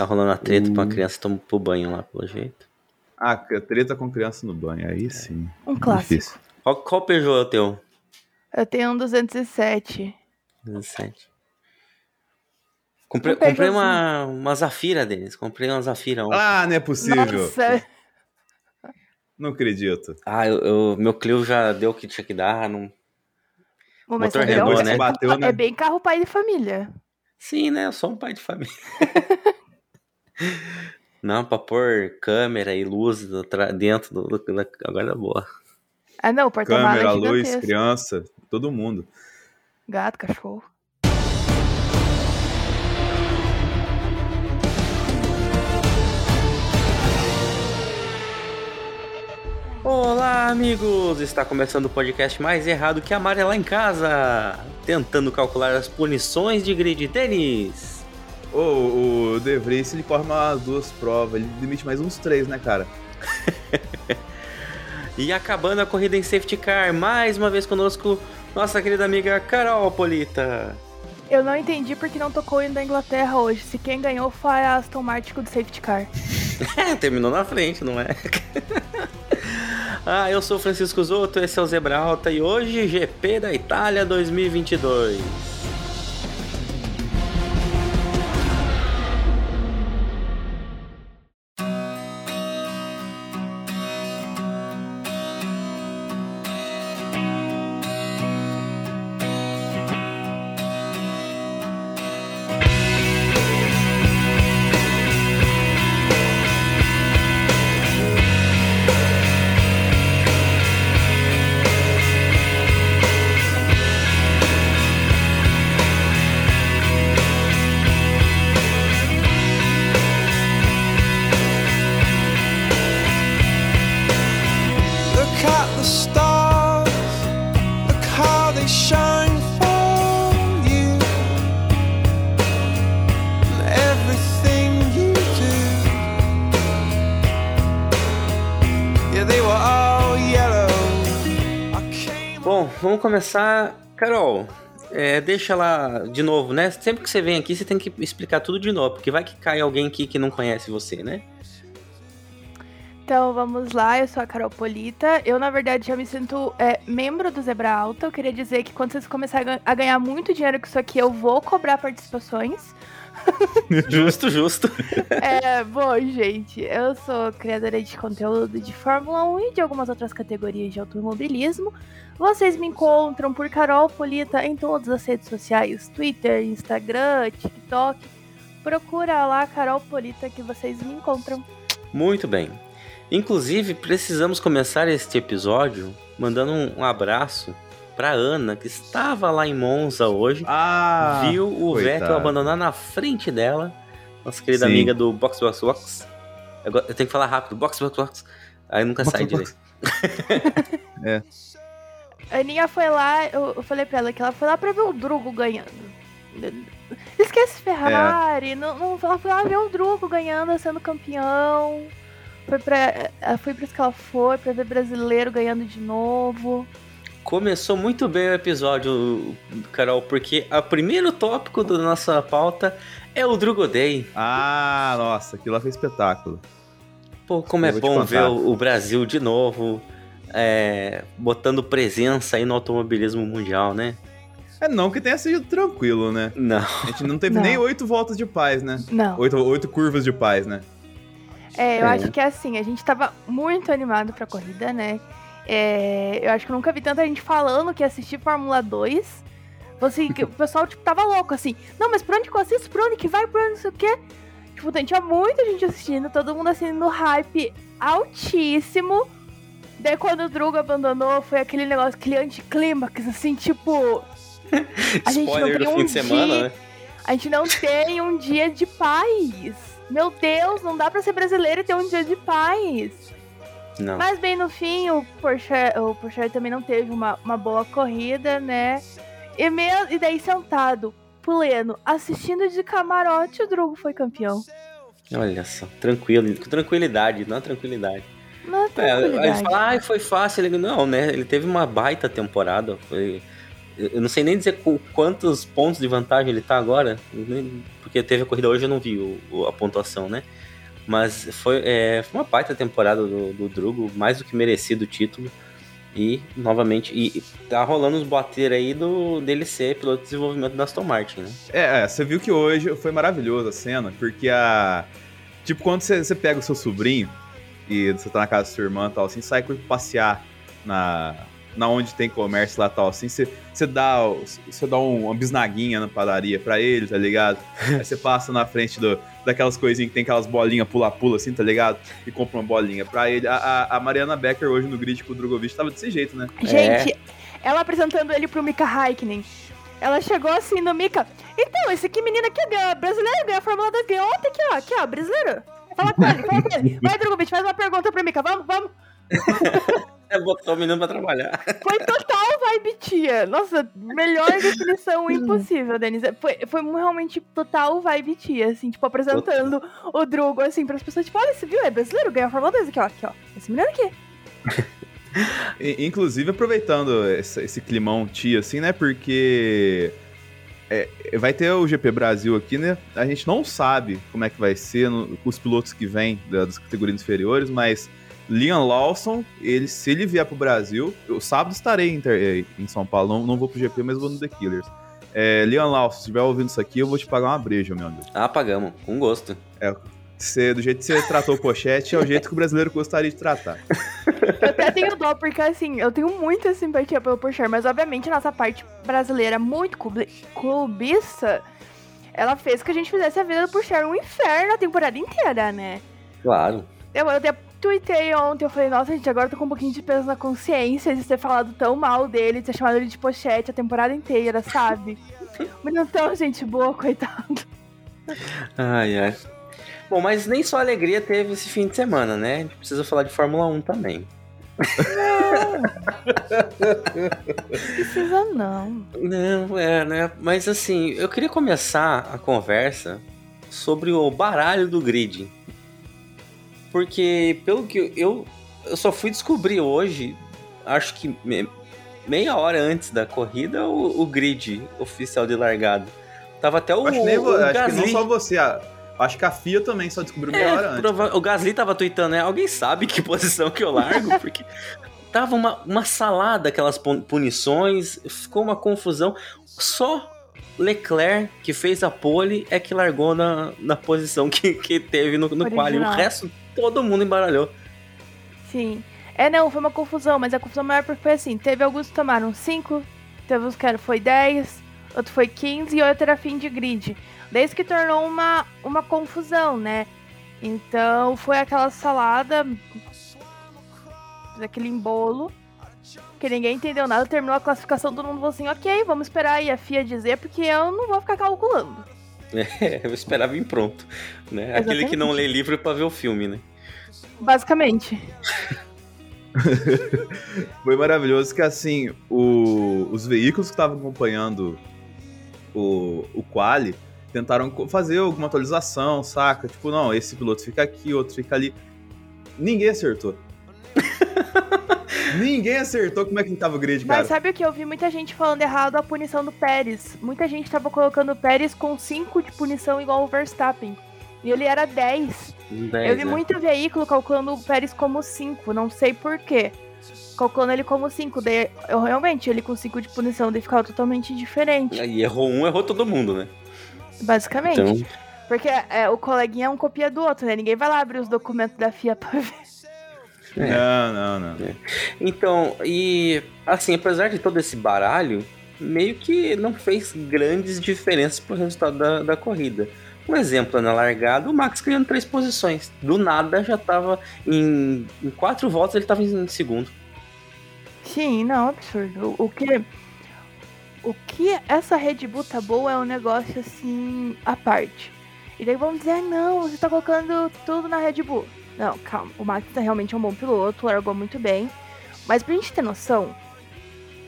Tá rolando a treta hum. pra uma criança tomar pro banho lá, pelo jeito. Ah, treta com criança no banho, aí sim. Um clássico. Qual, qual Peugeot é o teu? Eu tenho um 207. 207. Comprei, comprei uma, uma Zafira deles. Comprei uma Zafira. Um. Ah, não é possível. Nossa. Não acredito. Ah, eu, eu, meu Clio já deu o que tinha que dar. Não... Bom, Motor redondo, né? Bateu, né? É bem carro pai de família. Sim, né? Eu sou um pai de família. não, pra pôr câmera e luz dentro do, do, agora é boa. Ah, não, porta-malas Câmera, luz, criança, todo mundo. Gato, cachorro. Olá, amigos! Está começando o podcast mais errado que amar é lá em casa, tentando calcular as punições de grid tênis. Oh, o De Vries, ele corre umas duas provas, ele limite mais uns três, né, cara? e acabando a corrida em safety car, mais uma vez conosco, nossa querida amiga Carol Polita. Eu não entendi porque não tocou indo da Inglaterra hoje. Se quem ganhou foi a Aston Martin do safety car. Terminou na frente, não é? Ah, eu sou Francisco Zoto, esse é o Zebra Alta e hoje GP da Itália 2022. Começar, Carol, é, deixa lá de novo, né? Sempre que você vem aqui, você tem que explicar tudo de novo, porque vai que cai alguém aqui que não conhece você, né? Então vamos lá, eu sou a Carol Polita. Eu, na verdade, já me sinto é, membro do Zebra Alta. Eu queria dizer que quando vocês começarem a ganhar muito dinheiro com isso aqui, eu vou cobrar participações. justo, justo. É, bom, gente, eu sou criadora de conteúdo de Fórmula 1 e de algumas outras categorias de automobilismo. Vocês me encontram por Carol Polita em todas as redes sociais: Twitter, Instagram, TikTok. Procura lá Carol Polita que vocês me encontram. Muito bem. Inclusive, precisamos começar este episódio mandando um abraço para Ana, que estava lá em Monza hoje, ah, viu o coitado. Vettel abandonar na frente dela, nossa querida Sim. amiga do Box Box Box. Eu tenho que falar rápido, Box Box Box. Aí nunca box, sai box. direito. é. A Aninha foi lá, eu, eu falei pra ela que ela foi lá pra ver o Drugo ganhando. Esquece Ferrari, é. não, não, ela foi lá ver o Drugo ganhando, sendo campeão. Foi pra, foi pra isso que ela foi, pra ver brasileiro ganhando de novo. Começou muito bem o episódio, Carol, porque o primeiro tópico da nossa pauta é o Drugo Day. Ah, nossa, aquilo lá foi espetáculo. Pô, como Eu é bom ver o Brasil de novo é, botando presença aí no automobilismo mundial, né? É não que tenha sido tranquilo, né? Não. A gente não teve não. nem oito voltas de paz, né? Não. Oito, oito curvas de paz, né? É, eu é. acho que é assim, a gente tava muito animado pra corrida, né? É, eu acho que eu nunca vi tanta gente falando que assistir Fórmula 2. Assim, o pessoal, tipo, tava louco, assim. Não, mas pra onde que eu assisto? Pra onde que vai? Pra onde não sei o quê? Tipo, tinha muita gente assistindo, todo mundo assim no hype altíssimo. Daí quando o Drugo abandonou, foi aquele negócio, aquele anticlímax, assim, tipo. A gente não tem um fim de semana, né? A gente não tem um dia de paz. Meu Deus, não dá pra ser brasileiro e ter um dia de paz. Não. Mas bem no fim, o Porsche, o Porsche também não teve uma, uma boa corrida, né? E, meio, e daí sentado, pleno, assistindo de camarote, o Drugo foi campeão. Olha só, tranquilo, com tranquilidade, não tranquilidade. Não, é, aí fala, ah, foi fácil. Ele, não, né? Ele teve uma baita temporada. Foi Eu não sei nem dizer quantos pontos de vantagem ele tá agora, porque teve a corrida hoje eu não vi o, a pontuação, né? Mas foi, é, foi uma baita temporada do, do Drugo, mais do que merecido o título. E, novamente, e tá rolando os bater aí do dele ser piloto de desenvolvimento da Aston Martin, né? É, é, você viu que hoje foi maravilhoso a cena, porque a. Tipo, quando você, você pega o seu sobrinho e você tá na casa da sua irmã e tal, assim, sai passear na, na onde tem comércio lá tal, assim, você, dá, você dá uma bisnaguinha na padaria pra ele, tá ligado? Aí você passa na frente do, daquelas coisinhas que tem aquelas bolinhas pula-pula, assim, tá ligado? E compra uma bolinha pra ele. A, a, Mariana Becker hoje no grid com o Drogovic tava desse jeito, né? Gente, é. ela apresentando ele pro Mika Haikinen. Ela chegou assim no Mika. Então, esse aqui menino aqui ganha brasileiro, ganha a Fórmula 2, ganhou ontem aqui, ó. Aqui, ó, brasileiro. Fala com ele, fala com ele. Vai, Drogovic, faz uma pergunta pro Mika. Vamos, vamos. É, botou o menino pra trabalhar. Foi total vibe tia. Nossa, melhor definição impossível, Denise. Foi, foi realmente total vibe tia, assim, tipo, apresentando o Drugo, assim, pras pessoas, tipo, olha, você viu? É brasileiro, ganhou a Fórmula 2 aqui, ó, aqui, ó. Esse menino aqui. Inclusive, aproveitando esse, esse, climão tia, assim, né, porque... É, vai ter o GP Brasil aqui, né? A gente não sabe como é que vai ser no, com os pilotos que vêm das categorias inferiores, mas Liam Lawson, ele, se ele vier pro Brasil, eu sábado estarei em, eh, em São Paulo, não, não vou pro GP, mas vou no The Killers. É, Liam Lawson, se estiver ouvindo isso aqui, eu vou te pagar uma breja, meu amigo. Ah, pagamos, com gosto. É, você, do jeito que você tratou o pochete, é o jeito que o brasileiro gostaria de tratar. Eu até tenho dó, porque assim, eu tenho muita simpatia pelo Porsche, mas obviamente a nossa parte brasileira muito clubista, ela fez que a gente fizesse a vida do Porsche um inferno a temporada inteira, né? Claro. Eu, eu tuitei ontem, eu falei, nossa, gente, agora eu tô com um pouquinho de peso na consciência de ter falado tão mal dele, de ter chamado ele de pochete a temporada inteira, sabe? Mas não tão gente boa, coitado. Ai, ai. Bom, mas nem só alegria teve esse fim de semana, né? A gente precisa falar de Fórmula 1 também. Precisa não. Não, é, né? Mas assim, eu queria começar a conversa sobre o baralho do grid. Porque, pelo que eu, eu só fui descobrir hoje, acho que meia hora antes da corrida, o, o grid oficial de largada. Tava até o, acho, nem, o, acho Gasly. que não só você, acho que a FIA também só descobriu meia é, hora antes. Prova... O Gasly tava tweetando, né? Alguém sabe que posição que eu largo? Porque tava uma, uma salada aquelas punições, ficou uma confusão. Só Leclerc, que fez a pole, é que largou na, na posição que, que teve no, no quali. O resto todo mundo embaralhou. Sim. É, não, foi uma confusão, mas a confusão maior porque foi assim: teve alguns que tomaram 5, teve uns que foi 10, outro foi 15 e outro era fim de grid. Desde que tornou uma, uma confusão, né? Então foi aquela salada, aquele embolo, que ninguém entendeu nada, terminou a classificação, todo mundo falou assim: ok, vamos esperar aí a FIA dizer, porque eu não vou ficar calculando. É, eu esperava vir pronto, né? Aquele que não lê livro para ver o filme, né? Basicamente. Foi maravilhoso que, assim, o, os veículos que estavam acompanhando o, o Quali tentaram fazer alguma atualização, saca? Tipo, não, esse piloto fica aqui, outro fica ali. Ninguém acertou. Ninguém acertou como é que tava o grid, cara. Mas sabe o que? Eu vi muita gente falando errado a punição do Pérez. Muita gente tava colocando o Pérez com 5 de punição igual o Verstappen. E ele era 10. 10 eu vi é. muito veículo calculando o Pérez como 5, não sei porquê. Calculando ele como 5. Eu realmente, ele com 5 de punição, daí ficava totalmente diferente. E errou um, errou todo mundo, né? Basicamente. Então... Porque é, o coleguinha é um copia do outro, né? Ninguém vai lá abrir os documentos da FIA pra ver. É. Não, não, não. É. Então, e assim, apesar de todo esse baralho, meio que não fez grandes diferenças pro resultado da, da corrida. Um exemplo, na largada, o Max ganhando três posições. Do nada já tava em, em quatro voltas, ele tava em segundo. Sim, não, absurdo. O que. O que essa Red Bull tá boa é um negócio assim, à parte. E daí vamos dizer, ah, não, você tá colocando tudo na Red Bull. Não, calma. O Max é realmente um bom piloto, largou muito bem. Mas pra gente ter noção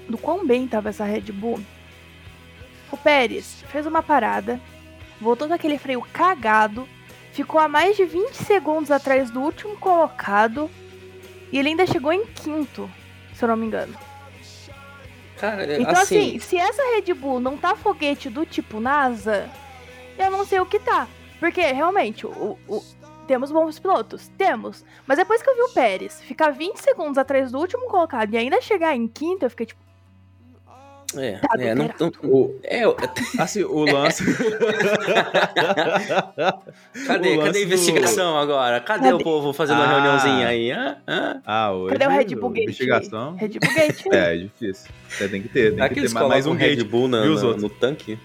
do quão bem tava essa Red Bull, o Pérez fez uma parada, voltou daquele freio cagado, ficou a mais de 20 segundos atrás do último colocado e ele ainda chegou em quinto, se eu não me engano. Cara, então, assim... assim, se essa Red Bull não tá foguete do tipo NASA, eu não sei o que tá. Porque, realmente, o, o, temos bons pilotos? Temos. Mas depois que eu vi o Pérez ficar 20 segundos atrás do último colocado e ainda chegar em quinto, eu fiquei tipo. É, tá é, não, não, o, é, assim, o lance. cadê, o lance cadê a investigação do... agora? Cadê, cadê, o povo fazendo ah, uma reuniãozinha aí? Ah, ah hoje. Cadê o Red Bull Gate? Investigação. Red Bull Gate. é, é difícil. Você tem que ter, tem que ter mais um Red Bull na, na, no tanque.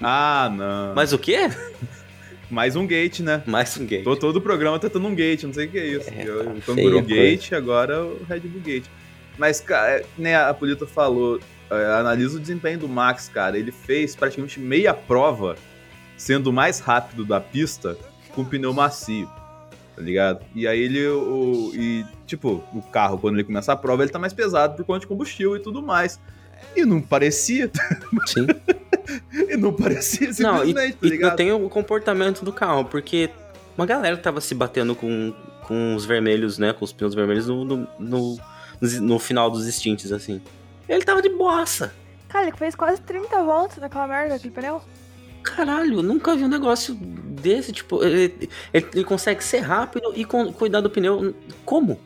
Ah, não. Mas o quê? Mais um gate, né? Mais um gate. Tô todo o programa tentando um gate, não sei o que é isso. É, eu, tá Canguru Gate, coisa. agora o Red Bull Gate. Mas, cara, né, a Polito falou, é, analisa o desempenho do Max, cara. Ele fez praticamente meia prova sendo o mais rápido da pista com pneu macio, tá ligado? E aí ele, o, e, tipo, o carro, quando ele começa a prova, ele tá mais pesado por conta de combustível e tudo mais. E não parecia. Sim. não parecia simplesmente, não, e, tá ligado? E não tem o comportamento do carro, porque uma galera tava se batendo com, com os vermelhos, né? Com os pneus vermelhos no, no, no, no final dos stints, assim. Ele tava de bossa. Cara, ele fez quase 30 voltas naquela merda, aquele pneu. Caralho, eu nunca vi um negócio desse, tipo, ele, ele, ele consegue ser rápido e com, cuidar do pneu. Como?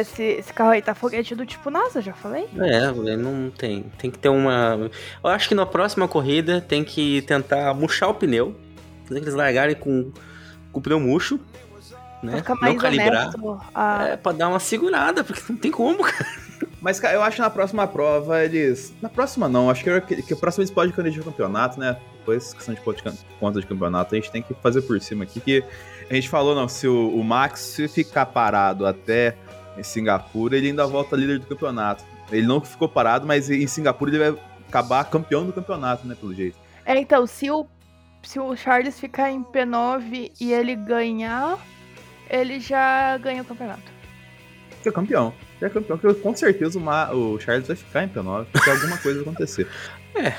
Esse, esse, carro aí tá foguete do tipo NASA, já falei? É, não tem. Tem que ter uma. Eu acho que na próxima corrida tem que tentar murchar o pneu. Fazer que eles largarem com, com o pneu murcho. Né? não calibrar. A... É, pra dar uma segurada, porque não tem como, cara. Mas, cara, eu acho que na próxima prova eles. Na próxima não, acho que, que, que a próxima eles podem candidatar o campeonato, né? Depois, questão de conta de campeonato, a gente tem que fazer por cima aqui. Que a gente falou, não, se o, o Max ficar parado até em Singapura, ele ainda volta líder do campeonato. Ele não ficou parado, mas em Singapura ele vai acabar campeão do campeonato, né, pelo jeito. É, então, se o, se o Charles ficar em P9 e ele ganhar, ele já ganha o campeonato. É campeão. É campeão, porque com certeza o, Ma, o Charles vai ficar em P9, porque alguma coisa vai acontecer. É.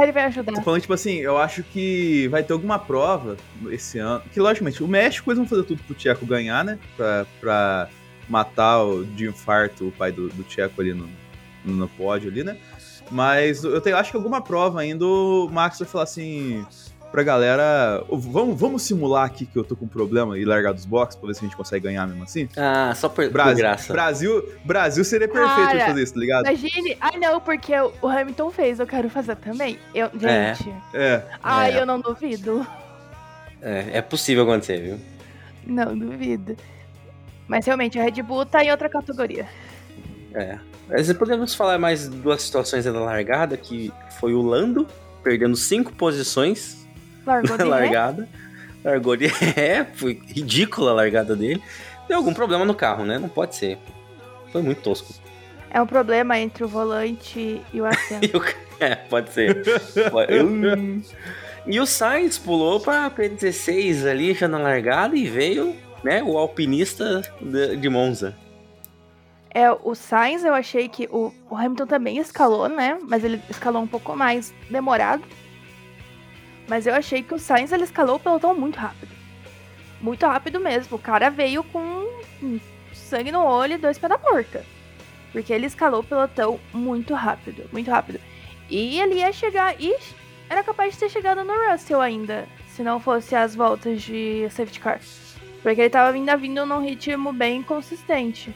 Ele vai ajudar. Tô falando, tipo assim, eu acho que vai ter alguma prova esse ano. Que, logicamente, o México eles vão fazer tudo pro Tcheco ganhar, né? Pra, pra matar o, de infarto o pai do, do Tcheco ali no, no pódio ali, né? Mas eu tenho, acho que alguma prova ainda o Max vai falar assim pra galera, vamos, vamos simular aqui que eu tô com um problema e largar dos boxes pra ver se a gente consegue ganhar mesmo assim? Ah, só por, Brasil, por graça. Brasil, Brasil seria perfeito Cara, fazer isso, tá ligado? Imagine, ah não, porque o Hamilton fez, eu quero fazer também. Eu, é. gente. É. é. Ai, é. eu não duvido. É, é possível acontecer, viu? Não duvido. Mas realmente, a Red Bull tá em outra categoria. É. Mas podemos falar mais duas situações da largada, que foi o Lando, perdendo cinco posições Largou na largada. Ré? Largou de ré, foi ridícula a largada dele. Deu algum problema no carro, né? Não pode ser. Foi muito tosco. É um problema entre o volante e o assento. é, pode ser. e o Sainz pulou para P16 ali já na largada e veio né, o alpinista de, de Monza. É, o Sainz eu achei que o, o, Hamilton também escalou, né? Mas ele escalou um pouco mais demorado. Mas eu achei que o Sainz ele escalou o pelotão muito rápido. Muito rápido mesmo. O cara veio com sangue no olho e dois pés na porta. Porque ele escalou o pelotão muito rápido, muito rápido. E ele ia chegar. E era capaz de ter chegado no Russell ainda. Se não fosse as voltas de safety car. Porque ele tava vindo, vindo num ritmo bem consistente.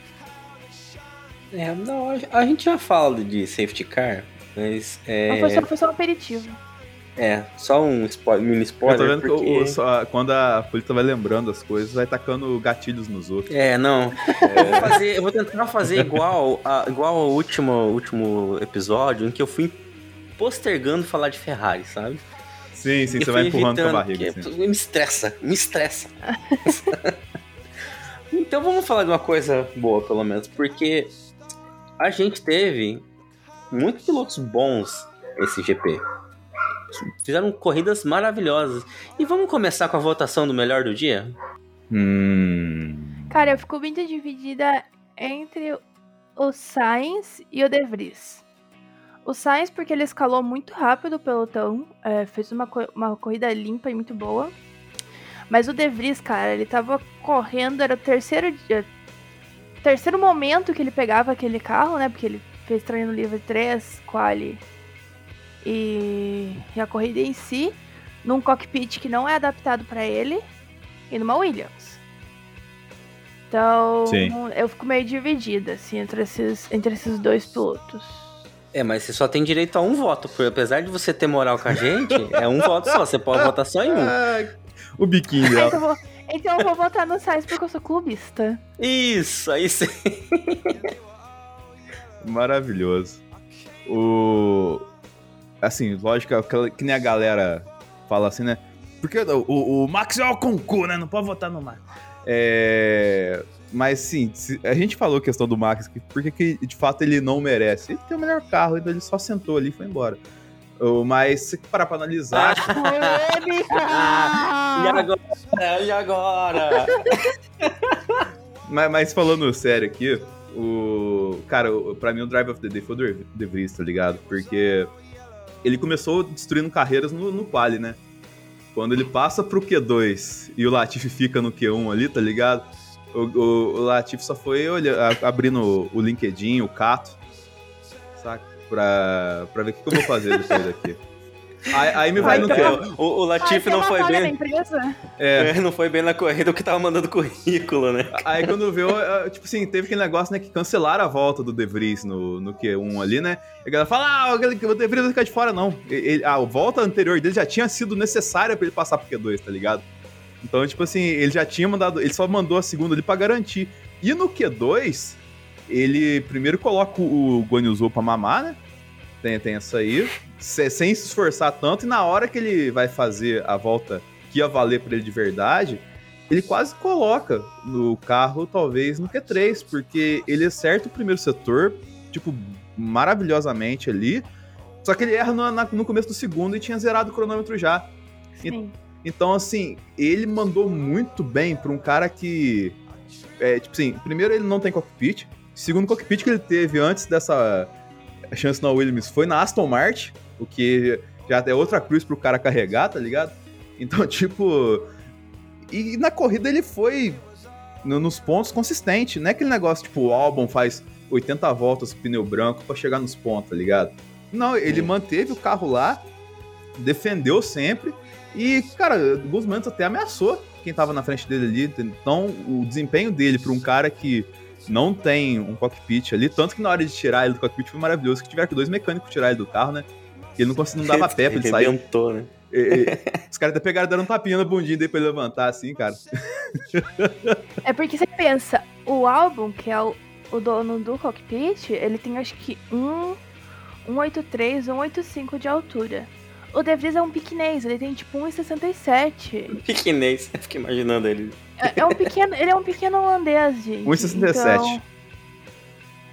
É, não, a gente já fala de safety car, mas. É... Não, foi, só, foi só um aperitivo. É, só um spoiler, mini spoiler. Eu tô vendo porque... que o, só, quando a polícia vai lembrando as coisas, vai tacando gatilhos nos outros. É, não. É. Eu, vou fazer, eu, vou tentar fazer igual, a, igual ao último, último episódio, em que eu fui postergando falar de Ferrari, sabe? Sim, sim, você vai empurrando com a barriga. Assim. Me estressa, me estressa. então vamos falar de uma coisa boa, pelo menos, porque a gente teve muitos pilotos bons esse GP. Fizeram corridas maravilhosas. E vamos começar com a votação do melhor do dia? Hum. Cara, eu fico muito dividida entre o Sainz e o De Vries. O Sainz, porque ele escalou muito rápido o pelotão, é, fez uma, uma corrida limpa e muito boa. Mas o De Vries, cara, ele tava correndo, era o terceiro dia. Terceiro momento que ele pegava aquele carro, né? Porque ele fez treino livre 3, quali e, e a corrida em si, num cockpit que não é adaptado para ele e numa Williams. Então, Sim. eu fico meio dividida assim entre esses, entre esses dois pilotos. É, mas você só tem direito a um voto. Porque apesar de você ter moral com a gente, é um voto só. Você pode votar só em um. o biquinho dela. então, eu vou, então eu vou votar no Sainz porque eu sou clubista. Isso, aí sim. Maravilhoso. O. Assim, lógico que nem a galera fala assim, né? Porque o, o, o Max é o concurso, né? Não pode votar no Max. É... Mas sim, a gente falou a questão do Max, porque que de fato ele não merece. Ele tem o melhor carro, então ele só sentou ali e foi embora. Mas se parar pra analisar. e agora? E agora? mas, mas, falando sério aqui, o. Cara, pra mim o Drive of the Day foi o De Vries, tá ligado? Porque ele começou destruindo carreiras no, no quali, né? Quando ele passa pro Q2 e o Latifi fica no Q1 ali, tá ligado? O, o, o Latifi só foi olha, abrindo o LinkedIn, o Cato, saca? Pra, pra ver o que, que eu vou fazer depois daqui. Aí, aí me vai no então, O, o Latif não foi bem. É. é. Não foi bem na corrida o que tava mandando currículo, né? Aí quando viu, tipo assim, teve aquele negócio, né, que cancelaram a volta do De Vries no, no Q1 ali, né? E a galera fala, ah, o De Vries vai ficar de fora, não. Ele, a volta anterior dele já tinha sido necessária para ele passar pro Q2, tá ligado? Então, tipo assim, ele já tinha mandado. Ele só mandou a segunda ali pra garantir. E no Q2, ele primeiro coloca o Guan Yu pra mamar, né? Tem, tem essa aí sem se esforçar tanto, e na hora que ele vai fazer a volta que ia valer para ele de verdade, ele quase coloca no carro, talvez, no Q3, porque ele acerta o primeiro setor, tipo, maravilhosamente ali, só que ele erra no, no começo do segundo e tinha zerado o cronômetro já. Sim. E, então, assim, ele mandou muito bem para um cara que. É, tipo assim, primeiro ele não tem cockpit. Segundo cockpit que ele teve antes dessa chance na Williams foi na Aston Martin o que já é outra cruz pro cara carregar, tá ligado? Então, tipo. E na corrida ele foi no, nos pontos consistente, não é aquele negócio tipo o álbum faz 80 voltas com pneu branco para chegar nos pontos, tá ligado? Não, ele Sim. manteve o carro lá, defendeu sempre e, cara, alguns momentos até ameaçou quem tava na frente dele ali. Então, o desempenho dele para um cara que não tem um cockpit ali, tanto que na hora de tirar ele do cockpit foi maravilhoso, que tiveram que dois mecânicos tirar ele do carro, né? Ele não, conseguia, não dava pé pra ele sair. Arrebentou, né? E, e, os caras até pegaram dando um tapinha na bundinha dele pra ele levantar, assim, cara. É porque você pensa, o álbum, que é o, o dono do cockpit, ele tem acho que 1, 183, 185 de altura. O De Vries é um piquinês, ele tem tipo 1,67. Piquinês, eu fiquei imaginando ele. É, é, um pequeno, ele é um pequeno holandês, gente. 1,67. Então...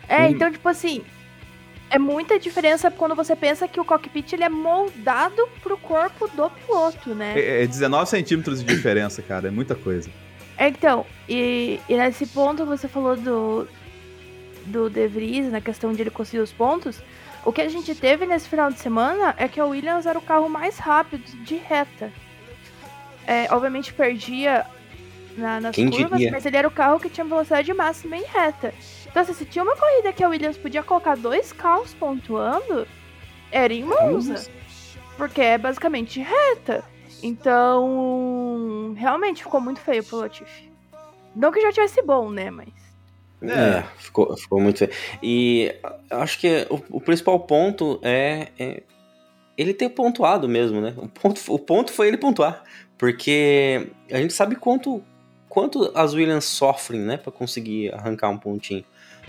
É, hum. então, tipo assim, é muita diferença quando você pensa que o cockpit ele é moldado pro corpo do piloto, né? É, é 19 centímetros de diferença, cara, é muita coisa. É, então, e, e nesse ponto você falou do, do De Vries, na questão de ele conseguir os pontos. O que a gente teve nesse final de semana é que a Williams era o carro mais rápido de reta. É, obviamente perdia na, nas Quem curvas, diria? mas ele era o carro que tinha velocidade máxima em reta. Então, assim, se tinha uma corrida que a Williams podia colocar dois carros pontuando, era em Monza. Porque é basicamente reta. Então, realmente ficou muito feio pro Latifi. Não que já tivesse bom, né, mas... É, é ficou, ficou muito feio. E acho que o, o principal ponto é, é, ele ter pontuado mesmo, né? O ponto, o ponto foi ele pontuar. Porque a gente sabe quanto, quanto as Williams sofrem, né, para conseguir arrancar um pontinho.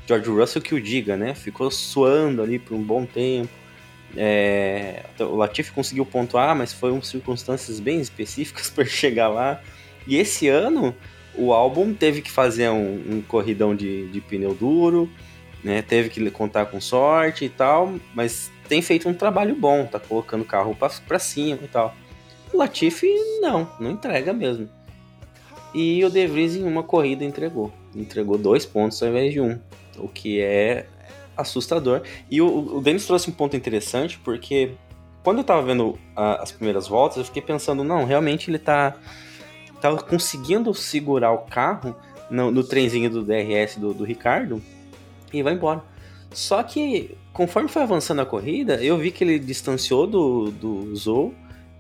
George Russell que o diga, né? Ficou suando ali por um bom tempo. É, o Latifi conseguiu pontuar, mas foram circunstâncias bem específicas para chegar lá. E esse ano o álbum teve que fazer um, um corridão de, de, pneu duro, né? Teve que contar com sorte e tal, mas tem feito um trabalho bom, tá colocando o carro para cima e tal. O Latifi não, não entrega mesmo. E o De Vries em uma corrida entregou, entregou dois pontos ao invés de um o que é assustador. E o, o Denis trouxe um ponto interessante, porque quando eu tava vendo a, as primeiras voltas, eu fiquei pensando, não, realmente ele tá, tá conseguindo segurar o carro no, no trenzinho do DRS do, do Ricardo e vai embora. Só que, conforme foi avançando a corrida, eu vi que ele distanciou do, do Zou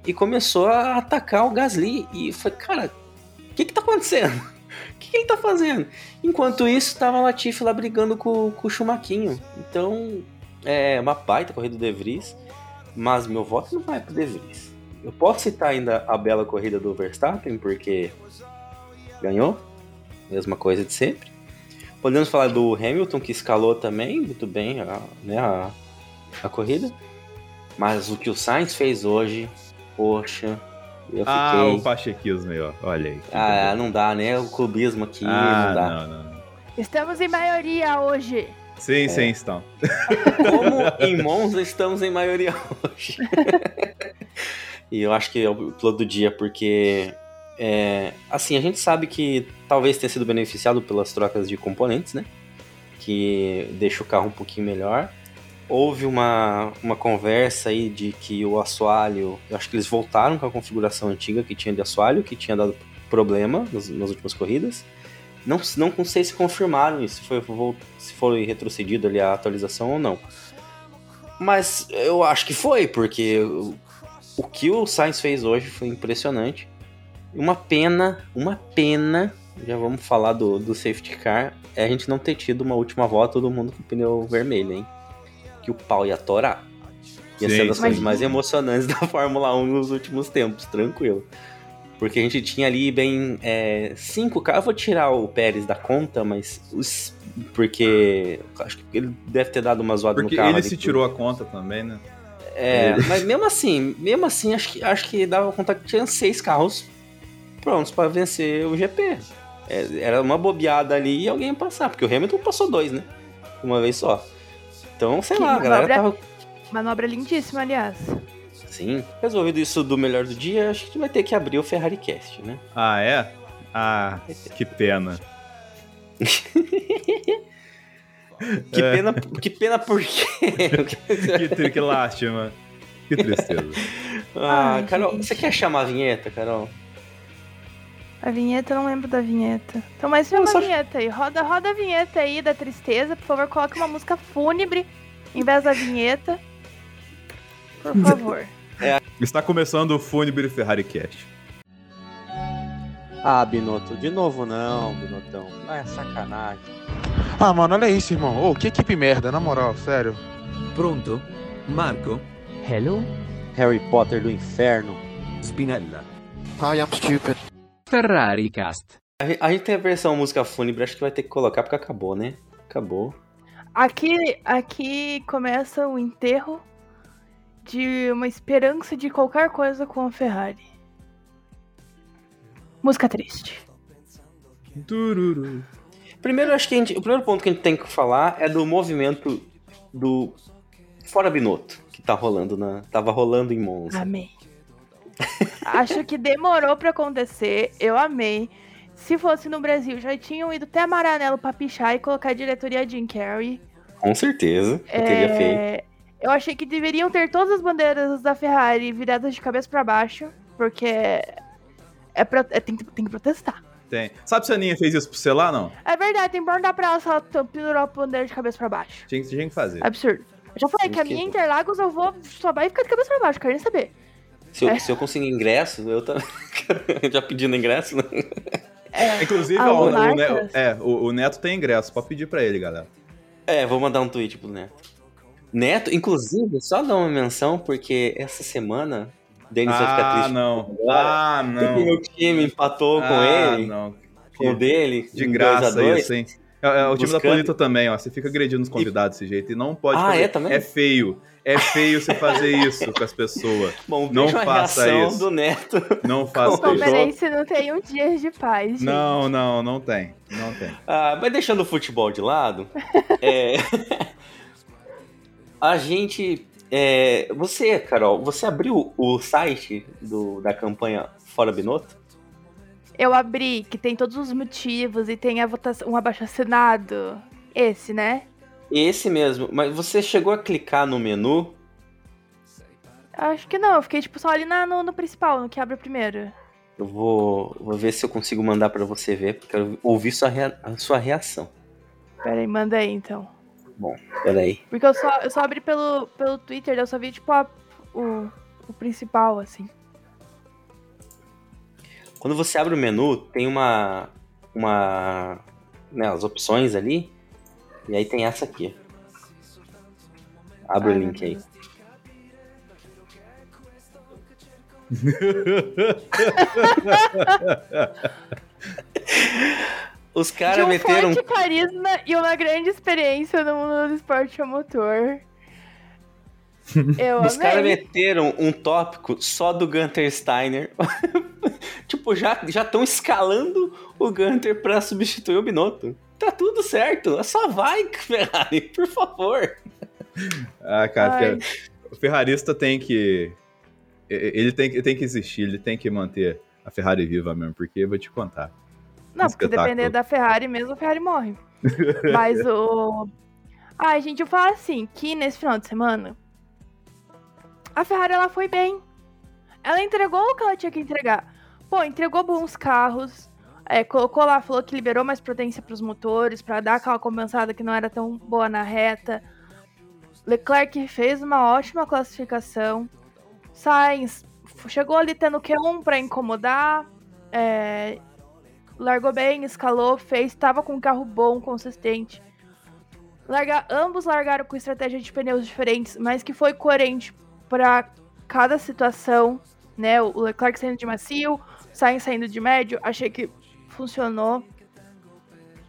e começou a atacar o Gasly. E foi, cara, o que que tá acontecendo? O que, que, ele tá fazendo? Enquanto isso, tava a Latifi lá brigando com, com o Chumaquinho. Então, é uma baita corrida do De Vries, mas meu voto não vai pro De Vries. Eu posso citar ainda a bela corrida do Verstappen, porque ganhou, mesma coisa de sempre. Podemos falar do Hamilton, que escalou também muito bem a, né, a, a corrida. Mas o que o Sainz fez hoje, poxa, eu ah, fiquei... Ah, o pachequismo aí, ó. Olha aí. Ah, não dá, né? O clubismo aqui, ah, não dá. Não, não. Estamos em maioria hoje. Sim, é. sim, estão. Como em Monza estamos em maioria hoje. e eu acho que é o plano do dia, porque é, assim, a gente sabe que talvez tenha sido beneficiado pelas trocas de componentes, né? Que deixa o carro um pouquinho melhor. Houve uma, uma conversa aí de que o assoalho. Eu acho que eles voltaram com a configuração antiga que tinha de assoalho, que tinha dado problema nas, nas últimas corridas. Não, não sei se confirmaram isso, se foi, se foi retrocedido ali a atualização ou não. Mas eu acho que foi, porque o, que o Sainz fez hoje foi impressionante. Uma pena, uma pena, já vamos falar do, do safety car, é a gente não ter tido uma última volta todo mundo com pneu vermelho, hein? Que o pau ia torar. Ia Sim, ser das coisas mais emocionantes da Fórmula 1 nos últimos tempos, tranquilo. Porque a gente tinha ali bem é, cinco carros. Eu vou tirar o Pérez da conta, mas os. Porque. Acho que ele deve ter dado uma zoada porque no carro. Ele se tirou a conta também, né? É, mas mesmo assim, mesmo assim, acho que, acho que dava conta que tinha seis carros prontos para vencer o GP. É, era uma bobeada ali e alguém ia passar, porque o Hamilton passou dois, né? Uma vez só. Então, sei que lá, a galera tava. Manobra lindíssima, aliás. Sim. Resolvido isso do melhor do dia, acho que a gente vai ter que abrir o Ferrari Cast, né? Ah, é? Ah, que pena. que é. pena, que pena por quê? que, que lástima. Que tristeza. Ah, Ai, Carol, gente. você quer chamar a vinheta, Carol? A vinheta, eu não lembro da vinheta. Então, mas chama a vinheta aí. Roda, roda a vinheta aí da tristeza. Por favor, coloque uma música fúnebre em vez da vinheta. Por favor. É. Está começando o Fúnebre Ferrari Cast. Ah, Binotto, de novo não, Binotão. Não é sacanagem. Ah, mano, olha isso, irmão. Ô, oh, que equipe merda, na moral, sério. Pronto? Marco? Hello? Harry Potter do inferno. Spinella. I am stupid. Ferrari Cast. A gente tem a versão música fúnebre, acho que vai ter que colocar porque acabou, né? Acabou. Aqui, aqui começa o enterro de uma esperança de qualquer coisa com a Ferrari. Música triste. Tururu. Primeiro, acho que gente, o primeiro ponto que a gente tem que falar é do movimento do Fora Binotto, que tá rolando na. Tava rolando em Monza. Amém. Acho que demorou para acontecer. Eu amei. Se fosse no Brasil, já tinham ido até Maranello pra pichar e colocar a diretoria Jim Carrey. Com certeza, eu é... teria feito. Eu achei que deveriam ter todas as bandeiras da Ferrari viradas de cabeça para baixo, porque é, pra... é tem, tem que protestar. Tem. Sabe se a Aninha fez isso pro você lá, não? É verdade, tem que perguntar pra ela se ela pendurou a bandeira de cabeça pra baixo. Tinha, tinha que fazer. Absurdo. Eu já falei que a minha Interlagos eu vou só vai ficar de cabeça pra baixo, quero nem saber. Se eu, é. se eu conseguir ingresso, eu também. Já pedindo ingresso, né? É, Inclusive, ó, o, Neto, é, o, o, Neto tem ingresso, pode pedir pra ele, galera. É, vou mandar um tweet pro Neto. Neto, inclusive, só dar uma menção, porque essa semana Denis ah, vai ficar triste. Não. Ah, não. Porque meu time empatou ah, com ele. Não. Com o dele. De graça isso, hein? É, é, o time da Polita também, ó. Você fica agredindo os convidados desse jeito. E não pode ah, fazer. É, também? é feio. É feio você fazer isso com as pessoas. Bom, não faça isso. do Neto. Não faça isso. O palmeirense não tem um dia de paz, gente. Não, não, não tem. Não tem. Ah, mas deixando o futebol de lado, é... a gente... É... Você, Carol, você abriu o site do, da campanha Fora Binotto? Eu abri, que tem todos os motivos e tem a votação, um abaixo-assinado. Esse, né? Esse mesmo. Mas você chegou a clicar no menu? Acho que não, eu fiquei tipo só ali na, no, no principal, no que abre primeiro. Eu vou, vou ver se eu consigo mandar para você ver, porque eu quero ouvir sua, rea, a sua reação. Pera aí, manda aí então. Bom, peraí. Porque eu só, eu só abri pelo, pelo Twitter, eu só vi, tipo, a, o, o principal, assim. Quando você abre o menu, tem uma. uma. Né, as opções ali. E aí tem essa aqui. Abre ah, o link aí. Os caras um meteram. Um forte carisma e uma grande experiência no mundo do esporte a motor. Eu Os caras meteram um tópico só do Gunter Steiner. tipo, já estão escalando o Gunter pra substituir o Binotto. Tá tudo certo. Só vai, Ferrari, por favor. Ah, cara, o ferrarista tem que. Ele tem, tem que existir, ele tem que manter a Ferrari viva mesmo, porque eu vou te contar. Não, porque depender da Ferrari mesmo, a Ferrari morre. Mas o. Ai, gente, eu falo assim, que nesse final de semana, a Ferrari ela foi bem. Ela entregou o que ela tinha que entregar. Pô, entregou bons carros. É, colocou lá, falou que liberou mais potência para os motores, para dar aquela compensada que não era tão boa na reta. Leclerc fez uma ótima classificação. Sainz chegou ali tendo Q1 para incomodar. É, largou bem, escalou, fez, estava com um carro bom, consistente. Larga, ambos largaram com estratégia de pneus diferentes, mas que foi coerente para cada situação, né? O Leclerc saindo de macio, Sainz saindo de médio, achei que funcionou.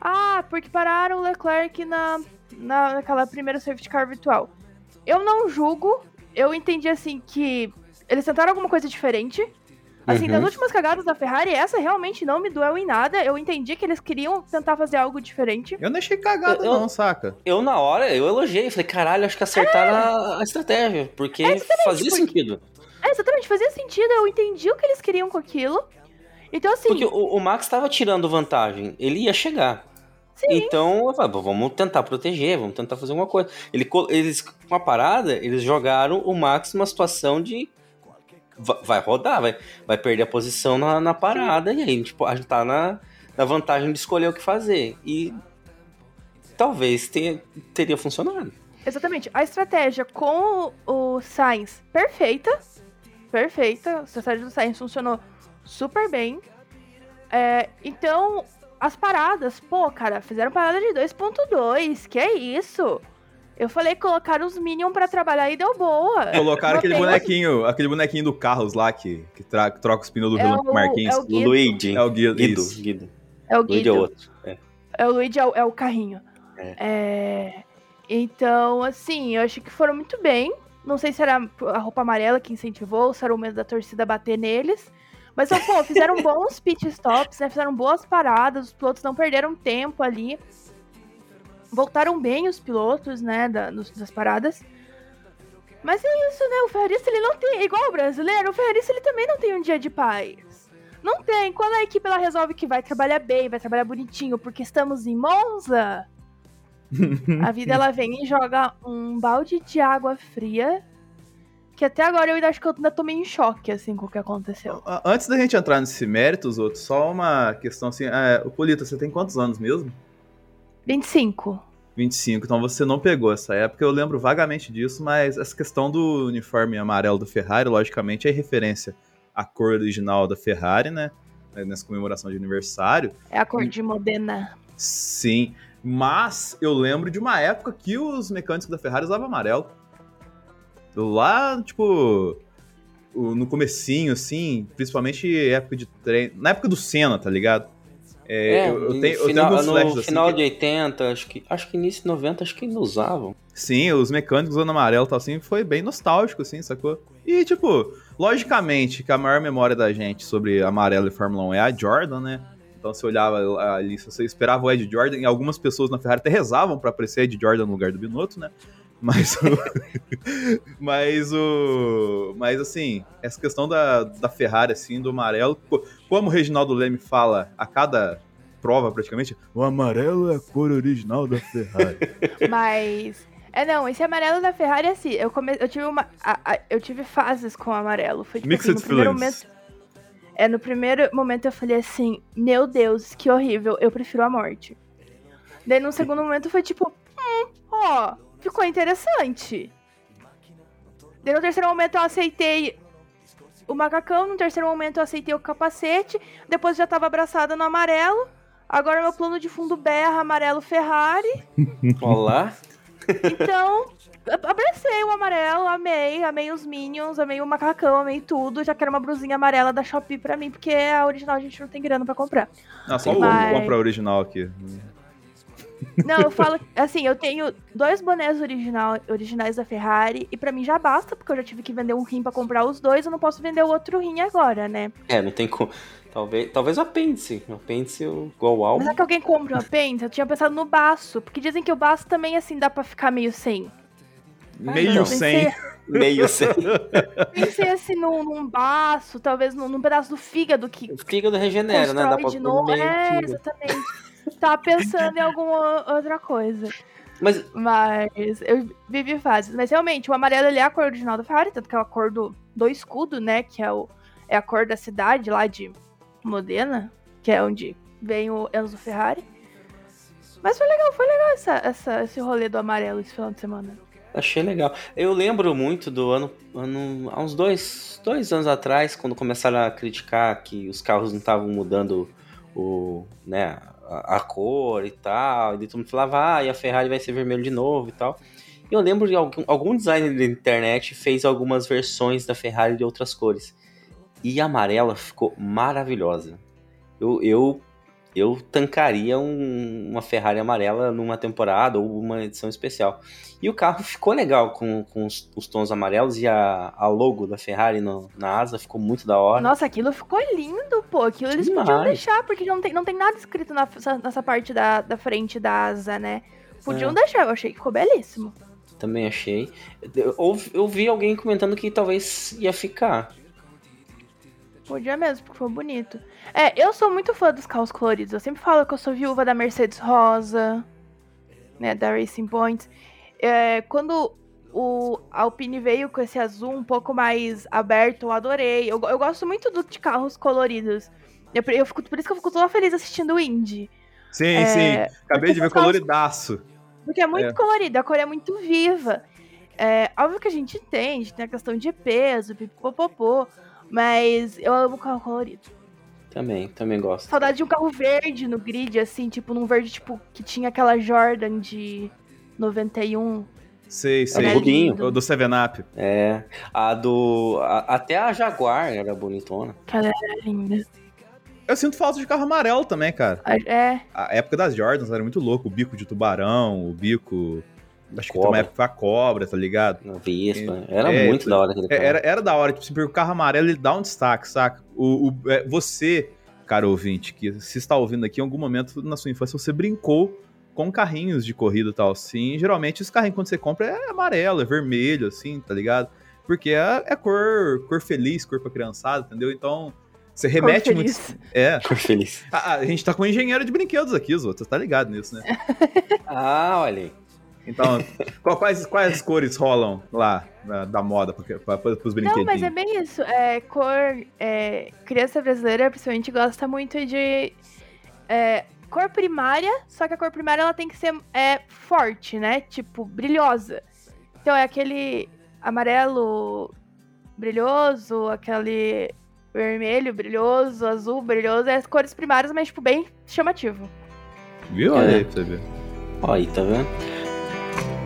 Ah, porque pararam o Leclerc na, na, naquela primeira safety car virtual. Eu não julgo, eu entendi assim que eles tentaram alguma coisa diferente. Assim, uhum. das últimas cagadas da Ferrari, essa realmente não me doeu em nada. Eu entendi que eles queriam tentar fazer algo diferente. Eu não achei cagada, eu, não, saca? Eu, na hora, eu elogiei. Falei, caralho, acho que acertaram é. a, a, estratégia. Porque é fazia porque... sentido. É, exatamente, fazia sentido. Eu entendi o que eles queriam com aquilo. Então, assim. Porque o, o Max estava tirando vantagem. Ele ia chegar. Sim. Então, eu falei, vamos tentar proteger, vamos tentar fazer alguma coisa. Ele, eles, com a parada, eles jogaram o Max numa situação de vai rodar, vai, vai perder a posição na, na parada, e aí tipo, a gente tá na, na vantagem de escolher o que fazer. E talvez tenha, teria funcionado. Exatamente. A estratégia com o Sainz, perfeita. Perfeita. A estratégia do Sainz funcionou super bem. É, então, as paradas, pô, cara, fizeram parada de 2.2. Que é isso? Eu falei colocar os Minions pra trabalhar e deu boa. Colocaram aquele bonequinho, aquele bonequinho do Carlos lá que, que, tra, que troca os pneus do é o, Marquinhos. É o, o Luigi. É o Guido. Guido. Guido. É o Guido. Luigi é outro. É, é o Luigi, é o, é o carrinho. É. é. Então, assim, eu acho que foram muito bem. Não sei se era a roupa amarela que incentivou, se era o medo da torcida bater neles. Mas, pô, fizeram bons pit stops, né? Fizeram boas paradas, os pilotos não perderam tempo ali voltaram bem os pilotos, né, da, das paradas. Mas é isso, né? O Ferrarista ele não tem, igual o brasileiro, o Ferrarista ele também não tem um dia de paz. Não tem. Quando a equipe ela resolve que vai trabalhar bem, vai trabalhar bonitinho, porque estamos em Monza, a vida ela vem e joga um balde de água fria. Que até agora eu acho que eu ainda tô meio em choque, assim, com o que aconteceu. Antes da gente entrar nesse mérito, os outros, só uma questão assim. É, o Polito, você tem quantos anos mesmo? 25. 25, então você não pegou essa época, eu lembro vagamente disso, mas essa questão do uniforme amarelo do Ferrari, logicamente, é referência à cor original da Ferrari, né? Nessa comemoração de aniversário. É a cor de Modena. Sim, mas eu lembro de uma época que os mecânicos da Ferrari usavam amarelo. Lá, tipo, no comecinho, assim, principalmente época de treino. Na época do Senna, tá ligado? É, é, eu, eu tenho, eu final, tenho no assim, final que... de 80, acho que, acho que início de 90, acho que ainda usavam. Sim, os mecânicos usando amarelo e tal assim, foi bem nostálgico, assim, sacou? E, tipo, logicamente que a maior memória da gente sobre amarelo e Fórmula 1 é a Jordan, né? Então você olhava ali, você esperava o Ed Jordan, e algumas pessoas na Ferrari até rezavam para aparecer Ed Jordan no lugar do Binotto, né? Mas o. mas o. Mas assim, essa questão da, da Ferrari, assim, do amarelo. Como o Reginaldo Leme fala a cada prova, praticamente, o amarelo é a cor original da Ferrari. mas. É, não, esse amarelo da Ferrari, assim, eu, come... eu tive uma. A, a, eu tive fases com o amarelo. Foi tipo Mixed assim, no primeiro momento. É, no primeiro momento eu falei assim, meu Deus, que horrível, eu prefiro a morte. Daí no segundo momento foi tipo, hum, ó, ficou interessante. Daí no terceiro momento eu aceitei o macacão, no terceiro momento eu aceitei o capacete, depois já tava abraçada no amarelo. Agora meu plano de fundo berra amarelo Ferrari. Olá. Então, abracei o amarelo, amei, amei os Minions, amei o macacão, amei tudo. Já quero uma brusinha amarela da Shopee pra mim, porque a original a gente não tem grana pra comprar. Não, só Mas... o compra original aqui. Não, eu falo, assim, eu tenho dois bonés original, originais da Ferrari e para mim já basta, porque eu já tive que vender um rim para comprar os dois, eu não posso vender o outro rim agora, né? É, não tem como. Talvez, talvez o apêndice. O apêndice igual o álbum. Mas é que alguém compra o apêndice? Eu tinha pensado no baço, porque dizem que o baço também, assim, dá pra ficar meio sem. Meio então, sem. Meio sem. Pensei assim num, num baço, talvez num, num, pedaço do fígado que. O fígado regenera, né? Dá pra de novo. É, exatamente. Tava pensando em alguma outra coisa. Mas... Mas eu vivi fases. Mas realmente, o amarelo ele é a cor original da Ferrari, tanto que é a cor do, do escudo, né? Que é, o, é a cor da cidade lá de Modena, que é onde vem o Enzo Ferrari. Mas foi legal, foi legal essa, essa, esse rolê do amarelo esse final de semana. Achei legal. Eu lembro muito do ano, ano há uns dois, dois anos atrás, quando começaram a criticar que os carros não estavam mudando o, né, a, cor e tal. E todo mundo falava, ah, e a Ferrari vai ser vermelho de novo e tal. E eu lembro de algum, algum designer da internet fez algumas versões da Ferrari de outras cores. E a amarela ficou maravilhosa. Eu, eu, eu tancaria um, uma Ferrari amarela numa temporada ou uma edição especial. E o carro ficou legal com, com os, os tons amarelos e a, a logo da Ferrari no, na asa ficou muito da hora. Nossa, aquilo ficou lindo, pô. Aquilo eles Demais. podiam deixar, porque não tem, não tem nada escrito na, nessa parte da, da frente da asa, né? Podiam é. deixar, eu achei que ficou belíssimo. Também achei. Eu, eu vi alguém comentando que talvez ia ficar. Podia mesmo, porque foi bonito. É, eu sou muito fã dos carros coloridos. Eu sempre falo que eu sou viúva da Mercedes Rosa, né, da Racing Point. É, quando o Alpine veio com esse azul um pouco mais aberto, eu adorei. Eu, eu gosto muito do, de carros coloridos. Eu, eu fico, por isso que eu fico toda feliz assistindo o Indie. Sim, é, sim. Acabei de ver coloridaço. Porque é muito é. colorido, a cor é muito viva. É, óbvio que a gente entende, tem a questão de peso, pipopopô. Mas eu amo carro colorido. Também, também gosto. Saudade de um carro verde no grid, assim, tipo, num verde, tipo, que tinha aquela Jordan de 91. Sei, sei. É Rubinho. Do 7-Up. É. A do. A, até a Jaguar era bonitona. Ela era linda. Eu sinto falta de carro amarelo também, cara. É. A época das Jordans era muito louco. O bico de tubarão, o bico Acho que tem uma época foi a cobra, tá ligado? Uma Vespa. Era é, muito da hora aquele carro. Era, era da hora, tipo, o carro amarelo ele dá um destaque, saca? O, o é, você, cara ouvinte, que se está ouvindo aqui, em algum momento na sua infância você brincou com carrinhos de corrida e tal, assim. Geralmente os carrinhos quando você compra é amarelo, é vermelho, assim, tá ligado? Porque é, é cor, cor feliz, cor pra criançada, entendeu? Então, você remete cor muito. Feliz. É. Cor feliz. A, a, gente tá com um engenheiro de brinquedos aqui, Zô. Você tá ligado nisso, né? ah, olha aí. Então, quais, quais cores rolam lá da, da moda para os brinquedinhos? Não, mas é bem isso. É, cor. É, criança brasileira, principalmente, gosta muito de. É, cor primária, só que a cor primária ela tem que ser é, forte, né? Tipo, brilhosa. Então é aquele amarelo brilhoso, aquele vermelho brilhoso, azul brilhoso, é as cores primárias, mas tipo, bem chamativo. Viu? Olha aí pra você ver. Olha aí, tá vendo? Bye.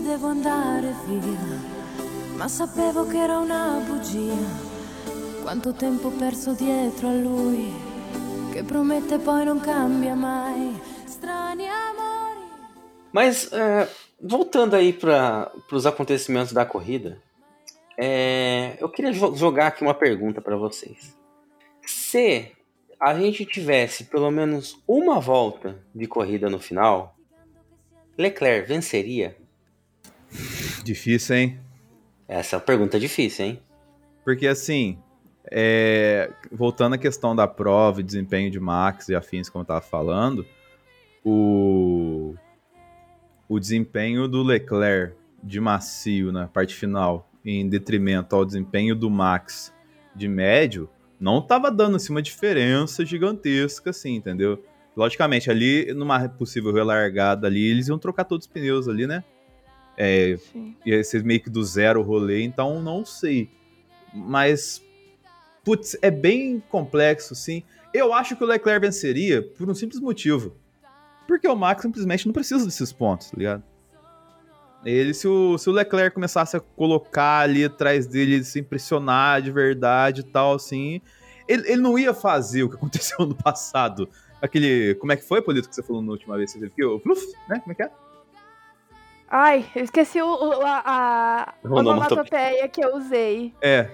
Devo andare via, ma sapevo che era una bugia. Quanto tempo perso dietro a lui, che promette poi non cambia mai. Strani amori. Mas, é, voltando aí para os acontecimentos da corrida, é, eu queria jogar aqui uma pergunta para vocês. Se a gente tivesse pelo menos uma volta de corrida no final, Leclerc venceria? Difícil, hein? Essa é uma pergunta difícil, hein? Porque assim, é... voltando à questão da prova e desempenho de Max e afins, como eu tava falando, o, o desempenho do Leclerc de macio na parte final, em detrimento ao desempenho do Max de médio, não tava dando assim, uma diferença gigantesca, assim, entendeu? Logicamente, ali, numa possível relargada ali, eles iam trocar todos os pneus ali, né? É, ia ser meio que do zero o rolê, então não sei. Mas, putz, é bem complexo, sim. Eu acho que o Leclerc venceria por um simples motivo. Porque o Max simplesmente não precisa desses pontos, tá ligado? Ele, se o, se o Leclerc começasse a colocar ali atrás dele, se impressionar de verdade e tal, assim, ele, ele não ia fazer o que aconteceu no passado. Aquele. Como é que foi, Polito, que você falou na última vez? Você teve que? O Fluff, né? Como é que é? Ai, eu esqueci o, o a, a onomatopeia que eu usei. É.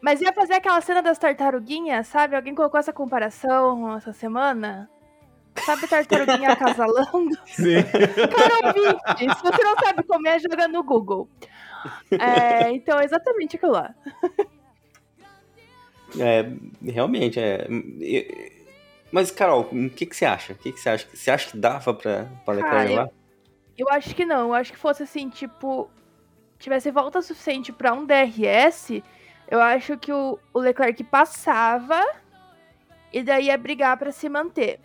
Mas ia fazer aquela cena das tartaruguinhas, sabe? Alguém colocou essa comparação essa semana? Sabe tartaruguinha acasalando? Sim. Cara, ouvinte, se você não sabe como é, joga no Google. É, então, é exatamente aquilo lá. É, realmente, é. Mas, Carol, o que, que você acha? O que, que você acha? Você acha que dava pra, pra Leclerc lá? Eu acho que não. Eu acho que fosse assim, tipo. Tivesse volta suficiente para um DRS, eu acho que o, o Leclerc passava e daí ia brigar para se manter.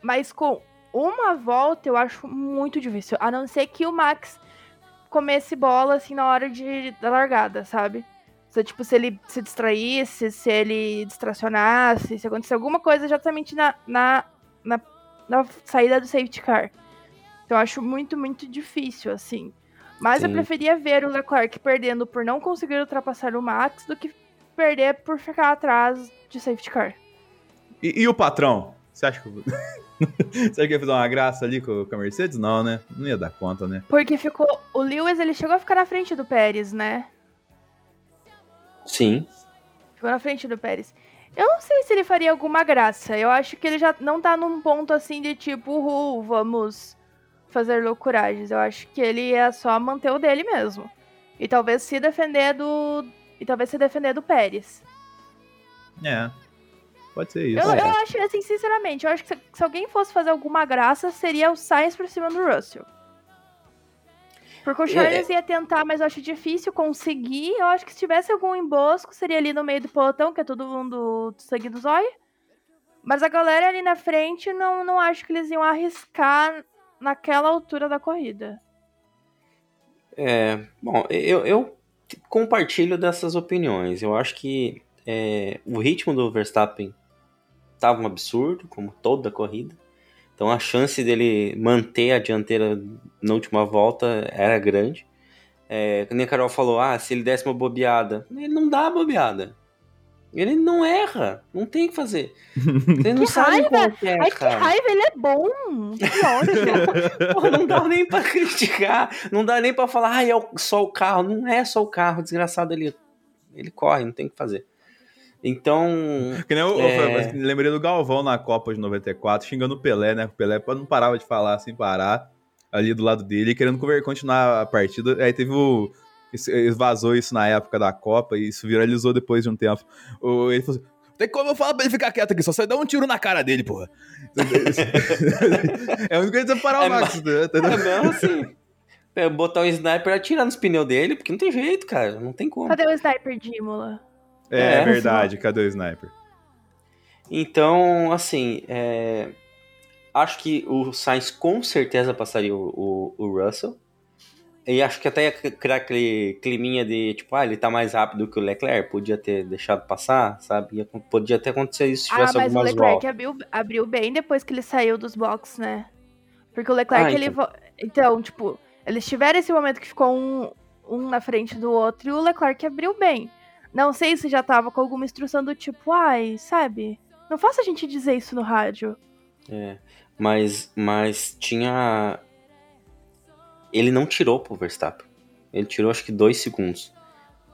Mas com uma volta eu acho muito difícil. A não ser que o Max comesse bola assim na hora de, da largada, sabe? Se, tipo, se ele se distraísse, se ele distracionasse, se acontecer alguma coisa exatamente na, na, na, na saída do safety car. Então eu acho muito, muito difícil, assim. Mas Sim. eu preferia ver o Leclerc perdendo por não conseguir ultrapassar o Max do que perder por ficar atrás de safety car. E, e o patrão? Você acha que. Você acha que ia fazer uma graça ali com, com a Mercedes? Não, né? Não ia dar conta, né? Porque ficou. O Lewis ele chegou a ficar na frente do Pérez, né? Sim. Ficou na frente do Pérez. Eu não sei se ele faria alguma graça. Eu acho que ele já não tá num ponto assim de tipo, uhul, vamos fazer loucuragens. Eu acho que ele ia só manter o dele mesmo. E talvez se defender do. E talvez se defender do Pérez. É. Pode ser isso. Eu, é. eu acho, assim, sinceramente, eu acho que se, se, alguém fosse fazer alguma graça, seria o Sainz por cima do Russell. Porque o Charles é. ia tentar, mas eu acho difícil conseguir. Eu acho que se tivesse algum embosco, seria ali no meio do pelotão, que é todo mundo do sangue do zóio. Mas a galera ali na frente, não, não acho que eles iam arriscar naquela altura da corrida. É, bom, eu, eu compartilho dessas opiniões. Eu acho que é, o ritmo do Verstappen estava um absurdo, como toda a corrida. Então a chance dele manter a dianteira na última volta era grande. É, como a Carol falou, ah, se ele desse uma bobeada. Ele não dá bobeada. Ele não erra, não tem o que fazer. Ele não que sabe raiva. é, Ai, que raiva, ele é bom. Que Porra, não dá nem pra criticar, não dá nem pra falar, ah, é só o carro. Não é só o carro, desgraçado, ele, ele corre, não tem o que fazer. Então. Que nem eu, é... eu lembrei do Galvão na Copa de 94, xingando o Pelé, né? O Pelé não parava de falar sem parar, ali do lado dele, querendo continuar a partida. Aí teve o. Vazou isso na época da Copa e isso viralizou depois de um tempo. Ele falou assim, tem como eu falar pra ele ficar quieto aqui, só você dá um tiro na cara dele, porra. é a única coisa que parar o é Max, né? É mesmo assim. É botar um sniper e atirar nos pneus dele, porque não tem jeito, cara. Não tem como. Cadê o sniper de Imola? É, é verdade, cadê o sniper? Então, assim, é... acho que o Sainz com certeza passaria o, o, o, Russell. E acho que até ia criar aquele climinha de, tipo, ah, ele tá mais rápido que o Leclerc, podia ter deixado passar, sabe? Ia, podia até acontecer isso se ah, tivesse ah, algumas mas o Leclerc abriu, abriu, bem depois que ele saiu dos boxes, né? Porque o Leclerc, ah, então. ele... Então, tipo, eles tiveram esse momento que ficou um, um na frente do outro e o Leclerc abriu bem. Não sei se já tava com alguma instrução do tipo, ai, sabe? Não faça a gente dizer isso no rádio. É, mas, mas tinha. Ele não tirou pro Verstappen. Ele tirou acho que dois segundos.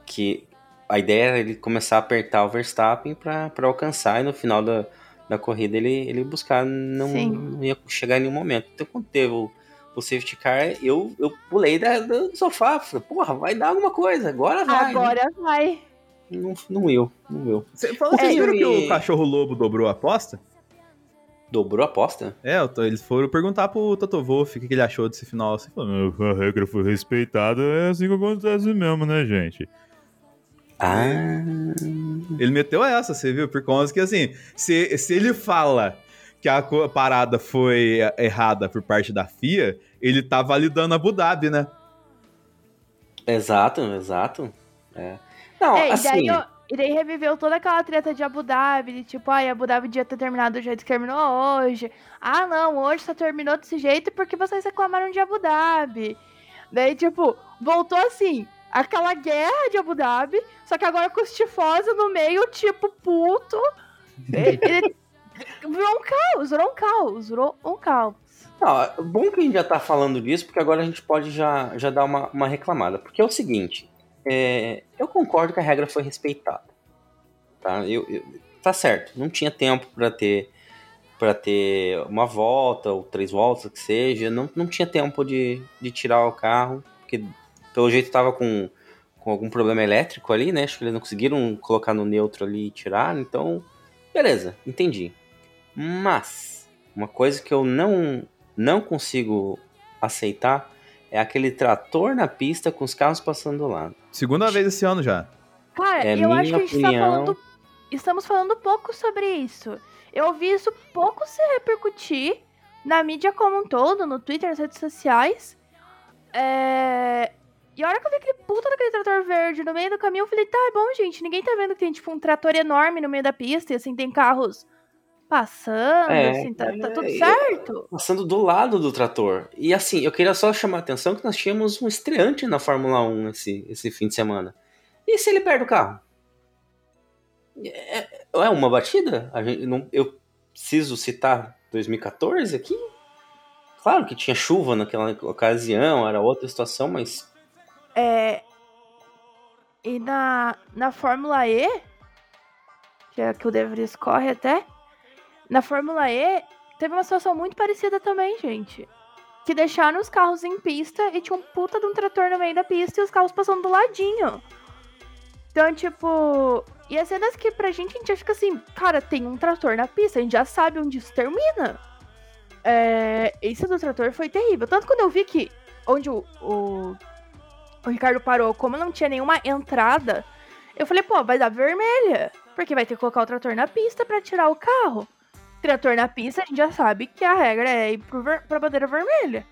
Que a ideia era ele começar a apertar o Verstappen para alcançar e no final da, da corrida ele, ele buscar, não, não, ia chegar em nenhum momento. Então, quando teve o, o safety car, eu, eu pulei da, do sofá, falei, porra, vai dar alguma coisa, agora vai. Agora né? vai. Não, não eu, não eu. Você falou é, viram que o cachorro lobo dobrou a aposta? Dobrou a aposta? É, eles foram perguntar pro Toto Wolff o que ele achou desse final. Assim, falou, a regra foi respeitada, é assim que acontece mesmo, né, gente? Ah. Ele meteu essa, você viu? Por conta que, assim, se, se ele fala que a parada foi errada por parte da FIA, ele tá validando Abu Dhabi, né? Exato, exato. É. Não, é, assim... E daí, e daí reviveu toda aquela treta de Abu Dhabi, de tipo, ai, Abu Dhabi devia ter terminado do jeito que terminou hoje. Ah, não, hoje só terminou desse jeito porque vocês reclamaram de Abu Dhabi. Daí, tipo, voltou assim, aquela guerra de Abu Dhabi, só que agora com os tifosos no meio, tipo, puto. Ele, ele virou um caos, virou um caos, virou um caos. Não, bom que a gente já tá falando disso, porque agora a gente pode já, já dar uma, uma reclamada. Porque é o seguinte, é, eu concordo que a regra foi respeitada. Tá, eu, eu tá certo, não tinha tempo para ter para ter uma volta ou três voltas que seja, não, não tinha tempo de, de tirar o carro, porque pelo jeito estava com, com algum problema elétrico ali, né? Acho que eles não conseguiram colocar no neutro ali e tirar, então, beleza, entendi. Mas, uma coisa que eu não, não consigo aceitar é aquele trator na pista com os carros passando do lado. Segunda vez esse ano já. Cara, é eu acho que a gente opinião... tá falando. Estamos falando pouco sobre isso. Eu ouvi isso pouco se repercutir na mídia como um todo, no Twitter, nas redes sociais. É... E a hora que eu vi aquele puta daquele trator verde no meio do caminho, eu falei, tá, é bom, gente, ninguém tá vendo que tem, tipo, um trator enorme no meio da pista, e assim, tem carros passando, é, assim, tá, tá tudo certo. Passando do lado do trator. E assim, eu queria só chamar a atenção que nós tínhamos um estreante na Fórmula 1 esse, esse fim de semana. E se ele perde o carro? É, é uma batida? Gente, não, eu preciso citar 2014 aqui? Claro que tinha chuva naquela ocasião, era outra situação, mas é, e na, na Fórmula E, que é que o De Vries corre até, na Fórmula E teve uma situação muito parecida também, gente. Que deixaram os carros em pista e tinha um puta de um trator no meio da pista e os carros passando do ladinho. Então, tipo. E as cenas que pra gente a gente fica assim, cara, tem um trator na pista, a gente já sabe onde isso termina. É, esse do trator foi terrível. Tanto quando eu vi que onde o, o o Ricardo parou, como não tinha nenhuma entrada, eu falei, pô, vai dar vermelha. Porque vai ter que colocar o trator na pista para tirar o carro. Trator na pista, a gente já sabe que a regra é ir pro ver pra bandeira vermelha.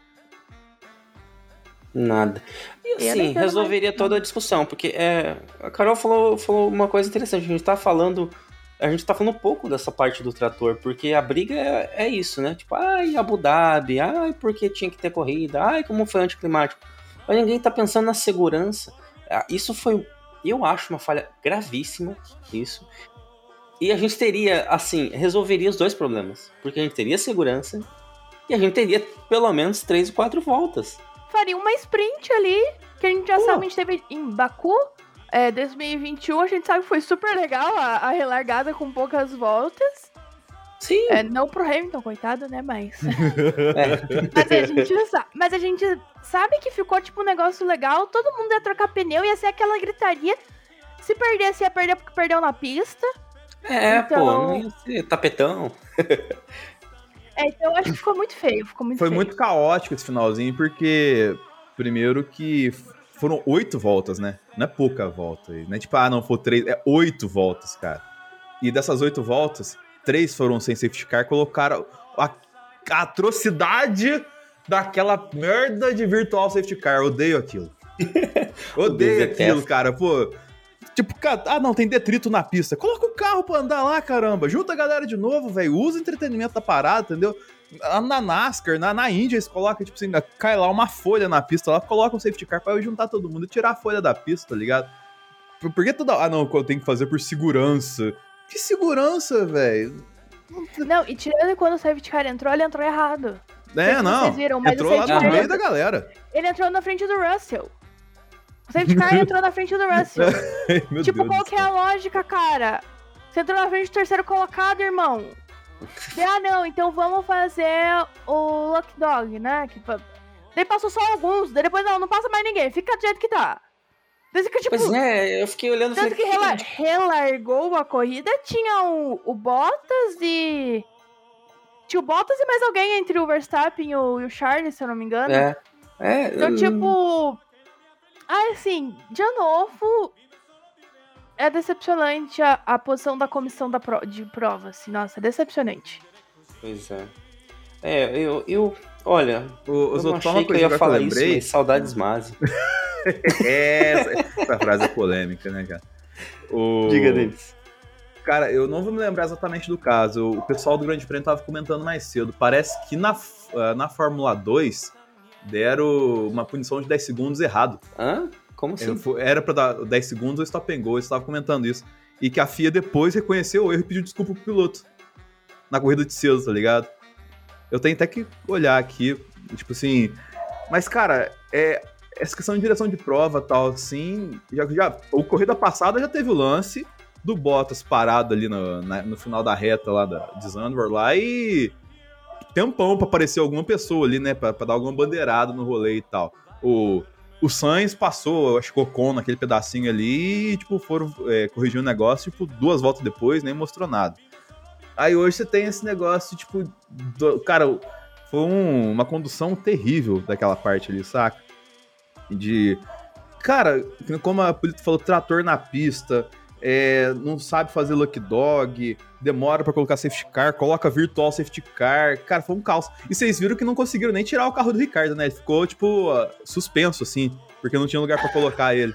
Nada. E assim, resolveria toda a discussão, porque é, a Carol falou, falou uma coisa interessante. A gente tá falando. A gente tá falando um pouco dessa parte do trator, porque a briga é, é isso, né? Tipo, ai, Abu Dhabi, ai, porque tinha que ter corrida, ai, como foi anticlimático mas ninguém tá pensando na segurança. Ah, isso foi, eu acho, uma falha gravíssima, isso. E a gente teria, assim, resolveria os dois problemas. Porque a gente teria segurança e a gente teria pelo menos três ou quatro voltas. Faria uma sprint ali, que a gente já Pô. sabe, a gente teve em Baku, é, 2021, a gente sabe que foi super legal a, a relargada com poucas voltas. Sim. É, não pro Hamilton, coitado, né? Mas. é. mas, a gente sabe, mas a gente sabe que ficou tipo um negócio legal, todo mundo ia trocar pneu, ia ser aquela gritaria. Se perdesse, ia perder porque perdeu na pista. É, então... pô, não ia ser tapetão. é, então eu acho que ficou muito feio. Ficou muito Foi feio. muito caótico esse finalzinho, porque. Primeiro que foram oito voltas, né? Não é pouca volta. Não é tipo, ah, não, foi três. É oito voltas, cara. E dessas oito voltas, três foram sem safety car, colocaram a, a atrocidade daquela merda de virtual safety car. Odeio aquilo. Odeio aquilo, cara. Pô, Tipo, ah, não, tem detrito na pista. Coloca o carro pra andar lá, caramba. Junta a galera de novo, velho. Usa o entretenimento da parada, entendeu? Na NASCAR, na, na Índia, eles colocam, tipo assim, cai lá uma folha na pista, lá coloca um safety car pra eu juntar todo mundo e tirar a folha da pista, tá ligado? Por, por que toda. Ah, não, eu tenho que fazer por segurança. Que segurança, velho? Não, e tirando quando o safety car entrou, ele entrou errado. É, não. Vocês viram, mas entrou lá no meio da galera. Ele entrou na frente do Russell. O safety car entrou na frente do Russell. tipo, Deus qual que é a lógica, cara? Você entrou na frente do terceiro colocado, irmão. ah, não, então vamos fazer o Lucky Dog, né? Que, daí passou só alguns, daí depois não, não passa mais ninguém, fica do jeito que tá. Desde que, tipo, pois é, eu fiquei olhando... Tanto que rela relargou a corrida, tinha o, o Bottas e... Tinha o Bottas e mais alguém entre o Verstappen e o, e o Charles, se eu não me engano. É. é então, tipo... Ah, assim, de novo, é decepcionante a, a posição da comissão da pro, de prova, assim, nossa, é decepcionante. Pois é. É, eu, eu olha, o, eu não achei que eu ia falar isso, mas saudades Mazi. é, essa, essa, frase é polêmica, né, cara? O... Diga deles. Cara, eu não vou me lembrar exatamente do caso. O pessoal do Grande Prêmio tava comentando mais cedo. Parece que na, ah, na Fórmula 2 deram uma punição de 10 segundos errado. Hã? Como assim? Era pra dar 10 segundos ou stop and go, eles estavam comentando isso. E que a FIA depois reconheceu o erro e pediu desculpa pro piloto. Na corrida de cedo, tá ligado? Eu tenho até que olhar aqui, tipo assim. Mas, cara, é, essa questão de direção de prova tal, assim. Já, já, o corrida passada já teve o lance do Bottas parado ali no, na, no final da reta lá da, de Zandvoort lá e. Tempão pra aparecer alguma pessoa ali, né? Pra dar alguma bandeirada no rolê e tal. O o Sainz passou, acho que o Ocon naquele pedacinho ali e, tipo, foram é, corrigir o negócio, tipo, duas voltas depois, nem mostrou nada. Aí hoje você tem esse negócio, tipo, do, cara, foi um, uma condução terrível daquela parte ali, saca? De. Cara, como a polícia falou, trator na pista, é, não sabe fazer lucky dog, demora para colocar safety car, coloca virtual safety car. Cara, foi um caos. E vocês viram que não conseguiram nem tirar o carro do Ricardo, né? Ele ficou, tipo, suspenso, assim, porque não tinha lugar para colocar ele.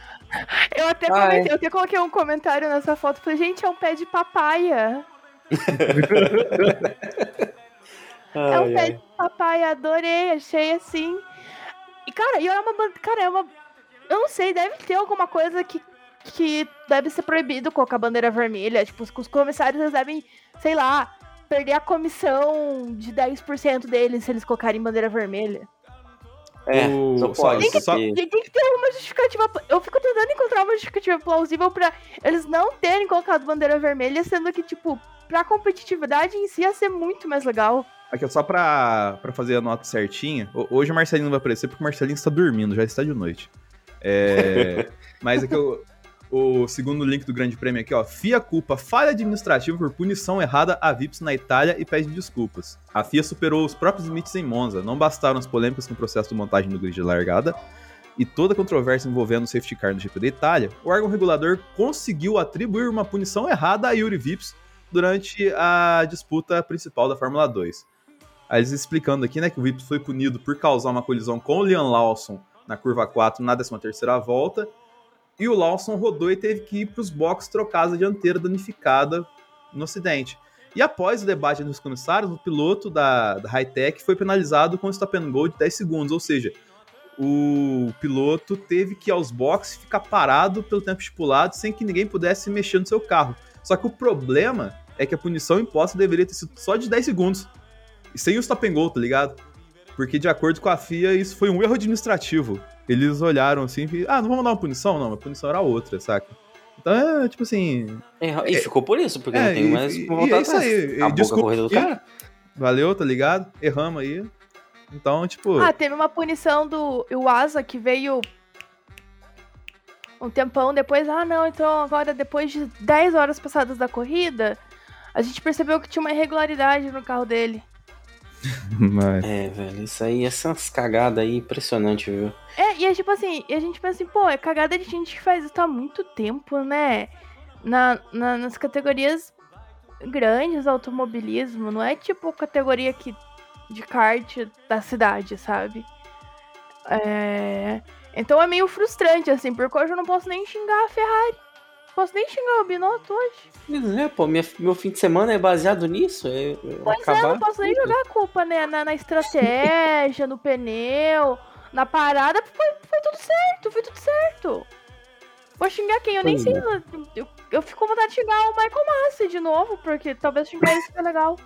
Eu até, comentei, eu até coloquei um comentário nessa foto, falei, gente, é um pé de papaya. é um pé de papaya, adorei, achei assim. E, cara, e é uma. Cara, é uma. Eu não sei, deve ter alguma coisa que que deve ser proibido colocar bandeira vermelha. Tipo, os comissários devem, sei lá, perder a comissão de 10% deles se eles colocarem bandeira vermelha. É, só Tem que, só... tem que ter uma justificativa. Eu fico tentando encontrar uma justificativa plausível para eles não terem colocado bandeira vermelha, sendo que, tipo, pra competitividade em si ia ser muito mais legal. Aqui, só pra, pra fazer a nota certinha. Hoje o Marcelinho não vai aparecer porque o Marcelinho está dormindo, já está de noite. É, mas é que eu, o segundo link do Grande Prêmio aqui, ó. FIA culpa falha administrativa por punição errada a VIPs na Itália e pede desculpas. A FIA superou os próprios limites em Monza. Não bastaram as polêmicas com o processo de montagem do grid de largada e toda a controvérsia envolvendo o safety car no GP da Itália, o órgão regulador conseguiu atribuir uma punição errada a Yuri Vips durante a disputa principal da Fórmula 2. Aí eles explicando aqui, né, que o Vips foi punido por causar uma colisão com o Liam Lawson na curva 4 na 13ª volta e o Lawson rodou e teve que ir para os boxes trocar a dianteira danificada no acidente. E após o debate entre os comissários, o piloto da, da Hightech foi penalizado com stop and go de 10 segundos, ou seja, o piloto teve que ir aos boxes ficar parado pelo tempo estipulado sem que ninguém pudesse mexer no seu carro. Só que o problema é que a punição imposta deveria ter sido só de 10 segundos. E sem o stop and go, tá ligado? Porque de acordo com a FIA, isso foi um erro administrativo eles olharam assim e ah, não vamos dar uma punição? Não, a punição era outra, saca? Então é tipo assim. É, e ficou por isso, porque é, não tem mais como voltar é isso aí. A desculpa, corrida do cara. Valeu, tá ligado? Erramos aí. Então, tipo. Ah, teve uma punição do Iwasa que veio um tempão depois. Ah, não, então agora depois de 10 horas passadas da corrida, a gente percebeu que tinha uma irregularidade no carro dele. Mas... É, velho, isso aí, essas cagadas aí, impressionante, viu? É, e é tipo assim, e a gente pensa assim, pô, é cagada de gente que faz isso há muito tempo, né? Na, na, nas categorias grandes, automobilismo, não é tipo categoria que, de kart da cidade, sabe? É... Então é meio frustrante, assim, porque hoje eu não posso nem xingar a Ferrari. Posso nem xingar o Binotto hoje. É, pô, minha, meu fim de semana é baseado nisso. É, pois acabar... é, eu não posso nem jogar a culpa, né? Na, na estratégia, no pneu, na parada, foi, foi tudo certo, foi tudo certo. Vou xingar quem? Eu nem sei. É. Eu, eu fico com vontade de xingar o Michael Massi de novo, porque talvez xingar isso seja legal.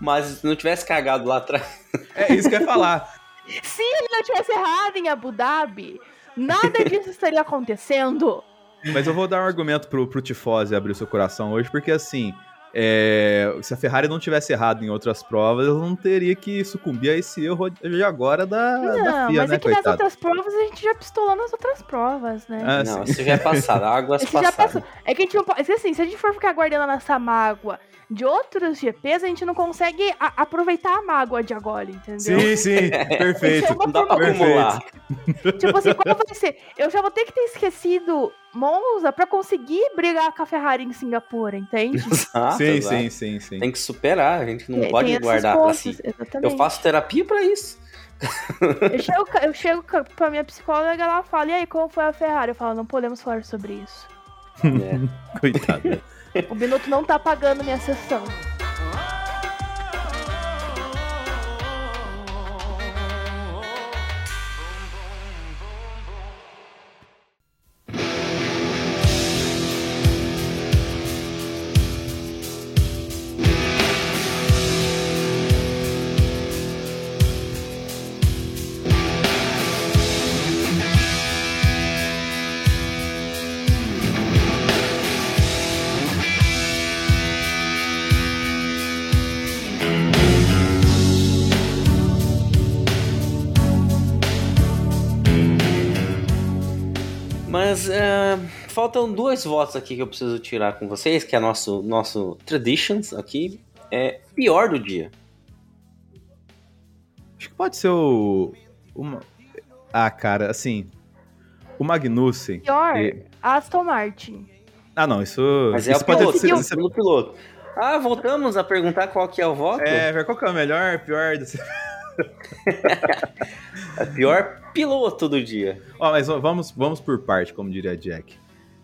Mas se não tivesse cagado lá atrás. É isso que eu ia falar. se ele não tivesse errado em Abu Dhabi, nada disso estaria acontecendo. Mas eu vou dar um argumento pro, pro Tifose abrir o seu coração hoje, porque assim, é, se a Ferrari não tivesse errado em outras provas, ela não teria que sucumbir a esse erro de agora da, não, da FIA, mas né, é que nas outras provas a gente já pistolou nas outras provas, né? Ah, não, sim. isso já é passado, águas passadas. É que a gente não pode. Assim, se a gente for ficar guardando nessa mágoa de outros GPs, a gente não consegue a, aproveitar a mágoa de agora, entendeu? Sim, sim, perfeito. É não dá pra acumular. tipo assim, qual vai ser? Eu já vou ter que ter esquecido Monza para conseguir brigar com a Ferrari em Singapura, entende? Exato, sim, exato. sim, sim, sim. Tem que superar, a gente não é, pode guardar pontos, pra si. Exatamente. Eu faço terapia para isso. eu, chego, eu chego pra minha psicóloga e ela fala, e aí, como foi a Ferrari? Eu falo, não podemos falar sobre isso. É. Coitado. O Minuto não tá pagando minha sessão. Faltam dois votos aqui que eu preciso tirar com vocês, que é nosso nosso traditions aqui. É pior do dia. Acho que pode ser o. Uma... Ah, cara, assim. O Magnussen. Pior, e... Aston Martin. Ah, não, isso. Mas é isso o piloto, ser, ser... pelo piloto. Ah, voltamos a perguntar qual que é o voto? É, qual que é o melhor, pior. é pior piloto do dia. Ó, mas vamos, vamos por parte, como diria Jack.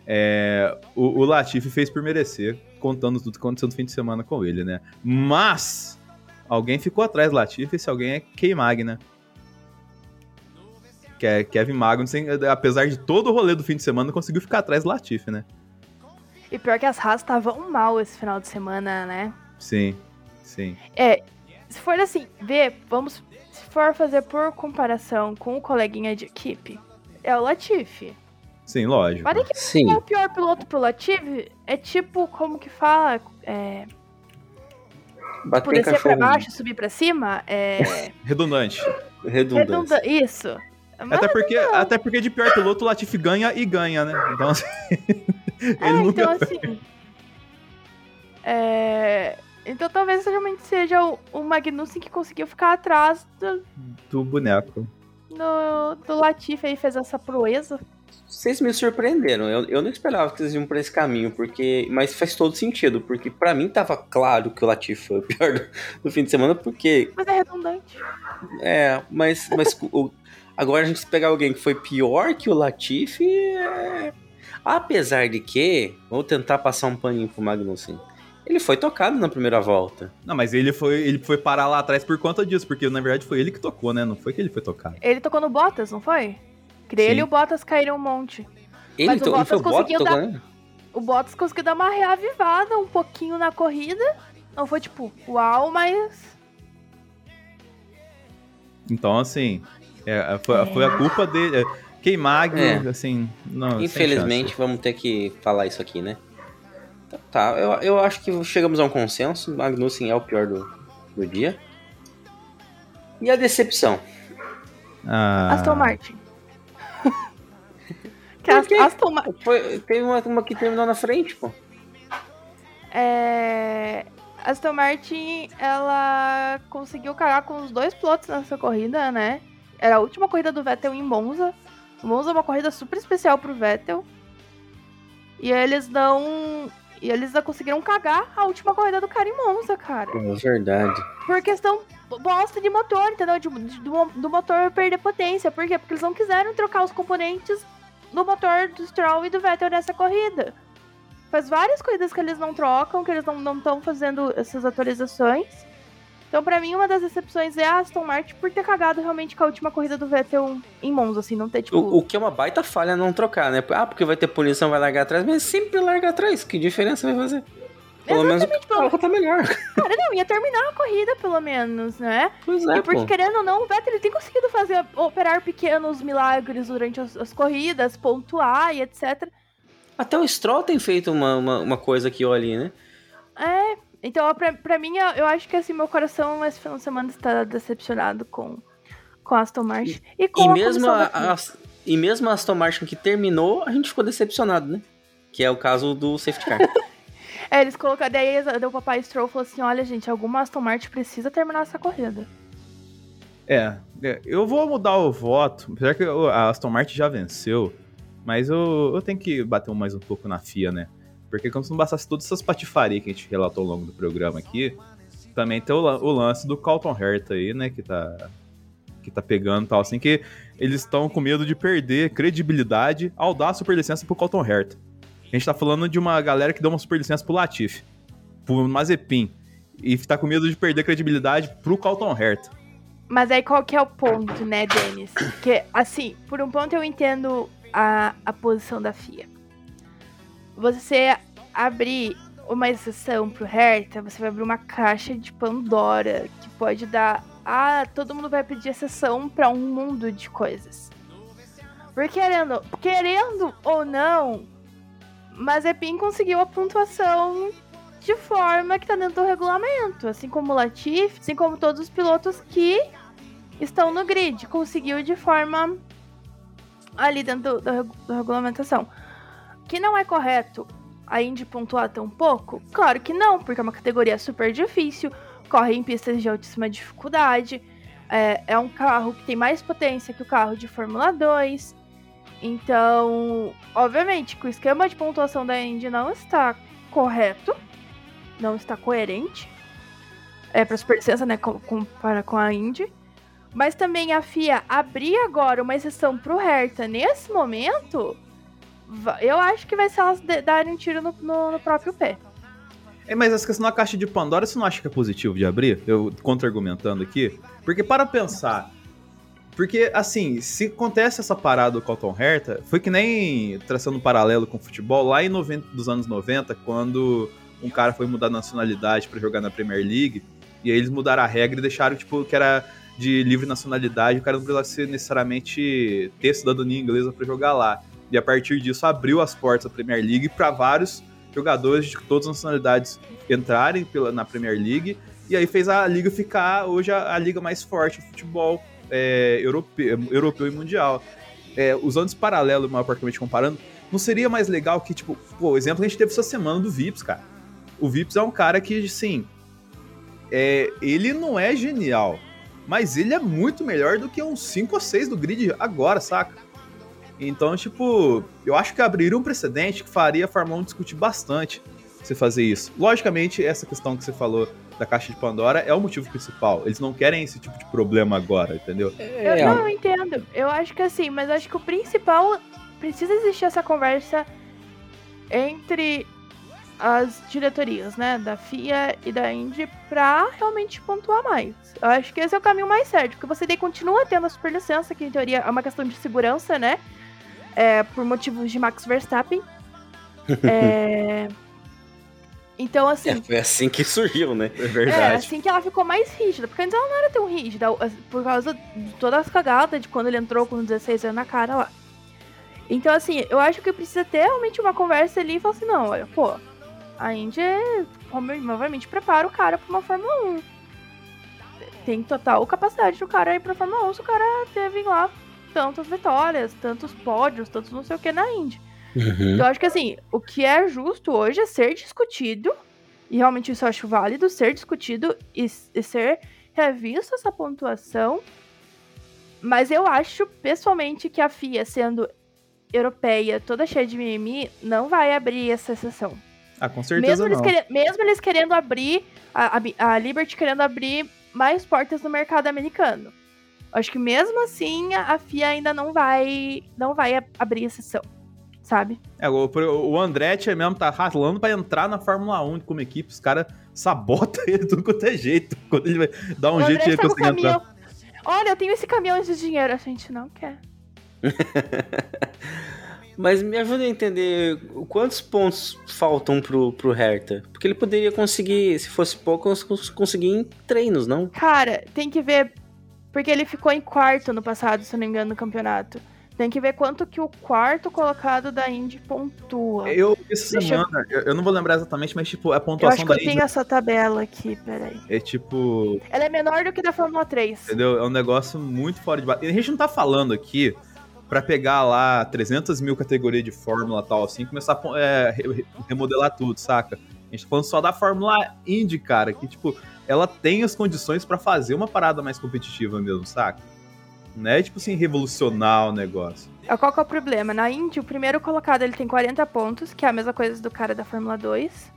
É, o, o Latifi fez por merecer, contando tudo que aconteceu no fim de semana com ele, né? Mas alguém ficou atrás do Latifi, esse alguém é K-Mag, né? Que é Kevin Magnussen, apesar de todo o rolê do fim de semana, conseguiu ficar atrás do Latifi, né? E pior que as Haas estavam mal esse final de semana, né? Sim, sim. É, se for assim, ver, vamos. Se for fazer por comparação com o coleguinha de equipe, é o Latifi. Sim, lógico. Mas é que Sim. é o pior piloto pro Latifi é tipo, como que fala? É. Bater tipo, descer pra baixo, subir pra cima, é. Redundante. Redundante. Redunda Isso. até porque, até porque de pior piloto o Latifi ganha e ganha, né? Então assim. ele é, nunca... então assim. É... Então talvez realmente seja o, o Magnussen que conseguiu ficar atrás do, do boneco. Do, do Latifi aí fez essa proeza vocês me surpreenderam. Eu, eu não esperava que vocês iam por esse caminho, porque. Mas faz todo sentido, porque para mim tava claro que o Latif foi o pior do, do, fim de semana, porque. Mas é redundante. É, mas, mas o, agora a gente pegar alguém que foi pior que o Latifi. É... Apesar de que, vou tentar passar um paninho pro Magnussen. Ele foi tocado na primeira volta. Não, mas ele foi, ele foi parar lá atrás por conta disso, porque na verdade foi ele que tocou, né? Não foi que ele foi tocado. Ele tocou no Bottas, não foi? Que ele e o Bottas caíram um monte. Ele, Mas o Bottas ele conseguiu Bottas, dar. O Bottas conseguiu dar uma reavivada um pouquinho na corrida. Não foi tipo, uau, mas. Então, assim, é, foi, é. foi, a culpa dele. É, Queimag, é. assim. Não, Infelizmente, vamos ter que falar isso aqui, né? Tá, tá, eu, eu acho que chegamos a um consenso. Magnussen é o pior do, do dia. E a decepção? Ah. Aston Martin. Que as, Aston Martin. Foi, tem uma, uma que terminou na frente, pô. É. Aston Martin, ela conseguiu cagar com os dois pilotos nessa corrida, né? Era a última corrida do Vettel em Monza. Monza é uma corrida super especial pro Vettel. E eles não. E eles conseguiram cagar a última corrida do cara em Monza, cara. É verdade. Por questão bosta de motor, entendeu? De, de, do, do motor perder potência. Por quê? Porque eles não quiseram trocar os componentes no motor do Stroll e do Vettel nessa corrida. Faz várias corridas que eles não trocam, que eles não estão fazendo essas atualizações. Então, para mim, uma das decepções é a Aston Martin por ter cagado realmente com a última corrida do Vettel em Monza, assim, não ter, tipo... O, o que é uma baita falha não trocar, né? Ah, porque vai ter punição, vai largar atrás, mas sempre larga atrás. Que diferença vai fazer? Pelo Exatamente, menos o carro tá melhor. Cara, não, ia terminar a corrida, pelo menos, né? Pois é, E porque, pô. querendo ou não, o Vettel ele tem conseguido fazer, operar pequenos milagres durante as, as corridas, pontuar e etc. Até o Stroll tem feito uma, uma, uma coisa aqui ou ali, né? É, então pra, pra mim, eu acho que assim, meu coração esse final de semana está decepcionado com, com Aston Martin. E, com e mesmo a, a, e mesmo a Aston Martin que terminou, a gente ficou decepcionado, né? Que é o caso do safety car. é, eles colocaram. Daí o papai Stroll falou assim: olha, gente, alguma Aston Martin precisa terminar essa corrida. É, é eu vou mudar o voto, apesar que a Aston Martin já venceu, mas eu, eu tenho que bater mais um pouco na FIA, né? Porque como se não bastasse todas essas patifarias que a gente relatou ao longo do programa aqui, também tem o, o lance do Calton Herta aí, né, que tá, que tá pegando tal, assim, que eles estão com medo de perder credibilidade ao dar superlicença pro Calton Herta. A gente tá falando de uma galera que deu uma superlicença pro Latifi, pro Mazepin, e tá com medo de perder credibilidade pro Calton Herta. Mas aí qual que é o ponto, né, Denis? Que, assim, por um ponto eu entendo a, a posição da FIA você abrir uma exceção pro Hertha, você vai abrir uma caixa de Pandora que pode dar. Ah, todo mundo vai pedir exceção para um mundo de coisas. Porque querendo, querendo ou não, Mazepin conseguiu a pontuação de forma que tá dentro do regulamento. Assim como o Latifi, assim como todos os pilotos que estão no grid. Conseguiu de forma ali dentro da regulamentação. Que não é correto a Indy pontuar tão pouco? Claro que não, porque é uma categoria super difícil, corre em pistas de altíssima dificuldade, é, é um carro que tem mais potência que o carro de Fórmula 2. Então, obviamente, que o esquema de pontuação da Indy não está correto, não está coerente. É para superlicença, né, com, com, para com a Indy. Mas também a FIA abrir agora uma exceção para o Hertha nesse momento eu acho que vai ser elas darem um tiro no, no, no próprio pé. É, mas essa questão da caixa de Pandora, você não acha que é positivo de abrir? Eu contra-argumentando aqui. Porque para pensar. Porque, assim, se acontece essa parada do Colton Herta, foi que nem traçando um paralelo com o futebol, lá em 90, dos anos 90, quando um cara foi mudar nacionalidade para jogar na Premier League, e aí eles mudaram a regra e deixaram, tipo, que era de livre nacionalidade, o cara não precisava ser necessariamente ter cidadania inglesa para jogar lá. E a partir disso abriu as portas da Premier League para vários jogadores de todas as nacionalidades entrarem pela, na Premier League. E aí fez a liga ficar hoje a, a liga mais forte de futebol é, europeu, europeu e mundial. É, usando esse paralelo, mais praticamente comparando, não seria mais legal que, tipo, pô, o exemplo que a gente teve essa semana do Vips, cara. O Vips é um cara que, sim, é, ele não é genial, mas ele é muito melhor do que uns 5 ou 6 do grid agora, saca? Então, tipo, eu acho que abriria um precedente que faria a Fórmula 1 discutir bastante você fazer isso. Logicamente, essa questão que você falou da caixa de Pandora é o motivo principal. Eles não querem esse tipo de problema agora, entendeu? Eu não eu entendo. Eu acho que assim, mas acho que o principal precisa existir essa conversa entre as diretorias, né, da FIA e da Indy pra realmente pontuar mais. Eu acho que esse é o caminho mais certo, porque você daí continua tendo a superlicença, que em teoria é uma questão de segurança, né? É, por motivos de Max Verstappen. é... Então, assim. É, foi assim que surgiu, né? É verdade. É, assim que ela ficou mais rígida. Porque antes ela não era tão rígida. Por causa de todas as cagadas de quando ele entrou com 16 anos na cara lá. Então, assim, eu acho que precisa ter realmente uma conversa ali e falar assim: não, olha, pô, a Indy, obviamente, prepara o cara pra uma Fórmula 1. Tem total capacidade do cara ir pra Fórmula 1 se o cara teve lá tantas vitórias, tantos pódios, tantos não sei o que na Indy. Uhum. Então, acho que assim, o que é justo hoje é ser discutido, e realmente isso eu acho válido, ser discutido e, e ser revista essa pontuação. Mas eu acho, pessoalmente, que a FIA, sendo europeia, toda cheia de mimimi, não vai abrir essa exceção. Ah, com certeza mesmo não. Eles mesmo eles querendo abrir, a, a, a Liberty querendo abrir mais portas no mercado americano. Acho que mesmo assim a FIA ainda não vai não vai abrir exceção, sabe? É, o, o Andretti mesmo tá ralando para entrar na Fórmula 1 como equipe, os caras sabotam ele tudo quanto é jeito. Quando ele vai dar um o jeito de conseguir entrar. Olha, eu tenho esse caminhão de dinheiro, a gente não quer. Mas me ajuda a entender quantos pontos faltam pro, pro Hertha. Porque ele poderia conseguir, se fosse pouco, conseguir em treinos, não? Cara, tem que ver porque ele ficou em quarto no passado, se não me engano, no campeonato. Tem que ver quanto que o quarto colocado da Indy pontua. Eu, essa semana, eu... eu... não vou lembrar exatamente, mas tipo, a pontuação da Indy... Eu tenho essa tabela aqui, peraí. É tipo... Ela é menor do que da Fórmula 3. Entendeu? É um negócio muito fora de... E a gente não tá falando aqui para pegar lá 300 mil categorias de Fórmula tal assim, começar a é, remodelar tudo, saca? A gente tá falando só da Fórmula Indy, cara, que tipo, ela tem as condições para fazer uma parada mais competitiva mesmo, saca? Não é tipo assim, revolucionar o negócio. É, qual que é o problema? Na Indy, o primeiro colocado ele tem 40 pontos, que é a mesma coisa do cara da Fórmula 2.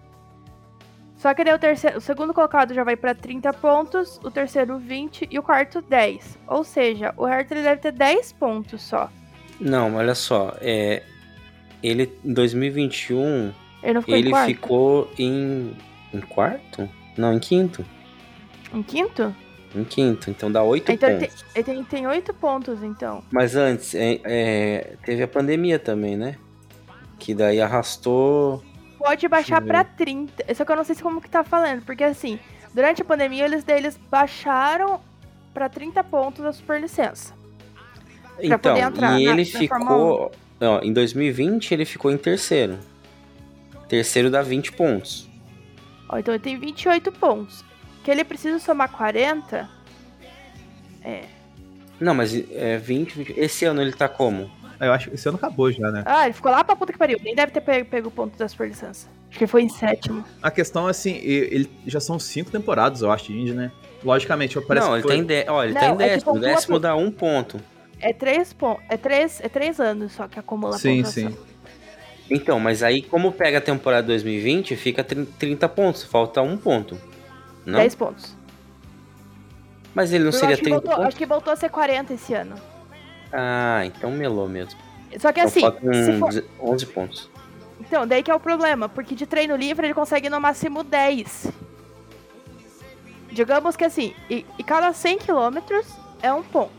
Só que daí o, terceiro, o segundo colocado já vai para 30 pontos, o terceiro 20 e o quarto 10. Ou seja, o Hertha ele deve ter 10 pontos só. Não, olha só, é ele em 2021 ele, ficou, ele em ficou em em quarto? Não, em quinto. Em quinto? Em quinto, então dá oito então pontos. Ele tem, ele tem oito pontos, então. Mas antes, é, é, teve a pandemia também, né? Que daí arrastou. Pode baixar pra 30. Só que eu não sei se como que tá falando, porque assim, durante a pandemia eles, eles baixaram pra 30 pontos a superlicença. Então, poder entrar e ele na ficou. Ó, em 2020 ele ficou em terceiro. Terceiro dá 20 pontos. Ó, então ele tem 28 pontos que ele precisa somar 40. É. Não, mas é 20, 20. Esse ano ele tá como? Eu acho que esse ano acabou já, né? Ah, ele ficou lá pra puta que pariu. Nem deve ter pego, pego o ponto da super licença. Acho que foi em sétimo. A questão é assim, ele já são cinco temporadas, eu acho, de Indy, né? Logicamente, parece Não, ele foi... tem, de... Ó, ele Não, tem é décimo. O décimo dá um ponto. É três, pontos. é, três, é três anos só que acumula sim, pontuação. Sim, sim. Então, mas aí, como pega a temporada 2020, fica 30 pontos. Falta um ponto. Não? 10 pontos. Mas ele não Eu seria acho 30 voltou? Acho que voltou a ser 40 esse ano. Ah, então melou mesmo. Só que então assim. For... 11 pontos. Então, daí que é o problema, porque de treino livre ele consegue no máximo 10. Digamos que assim, e, e cada 100 km é um ponto.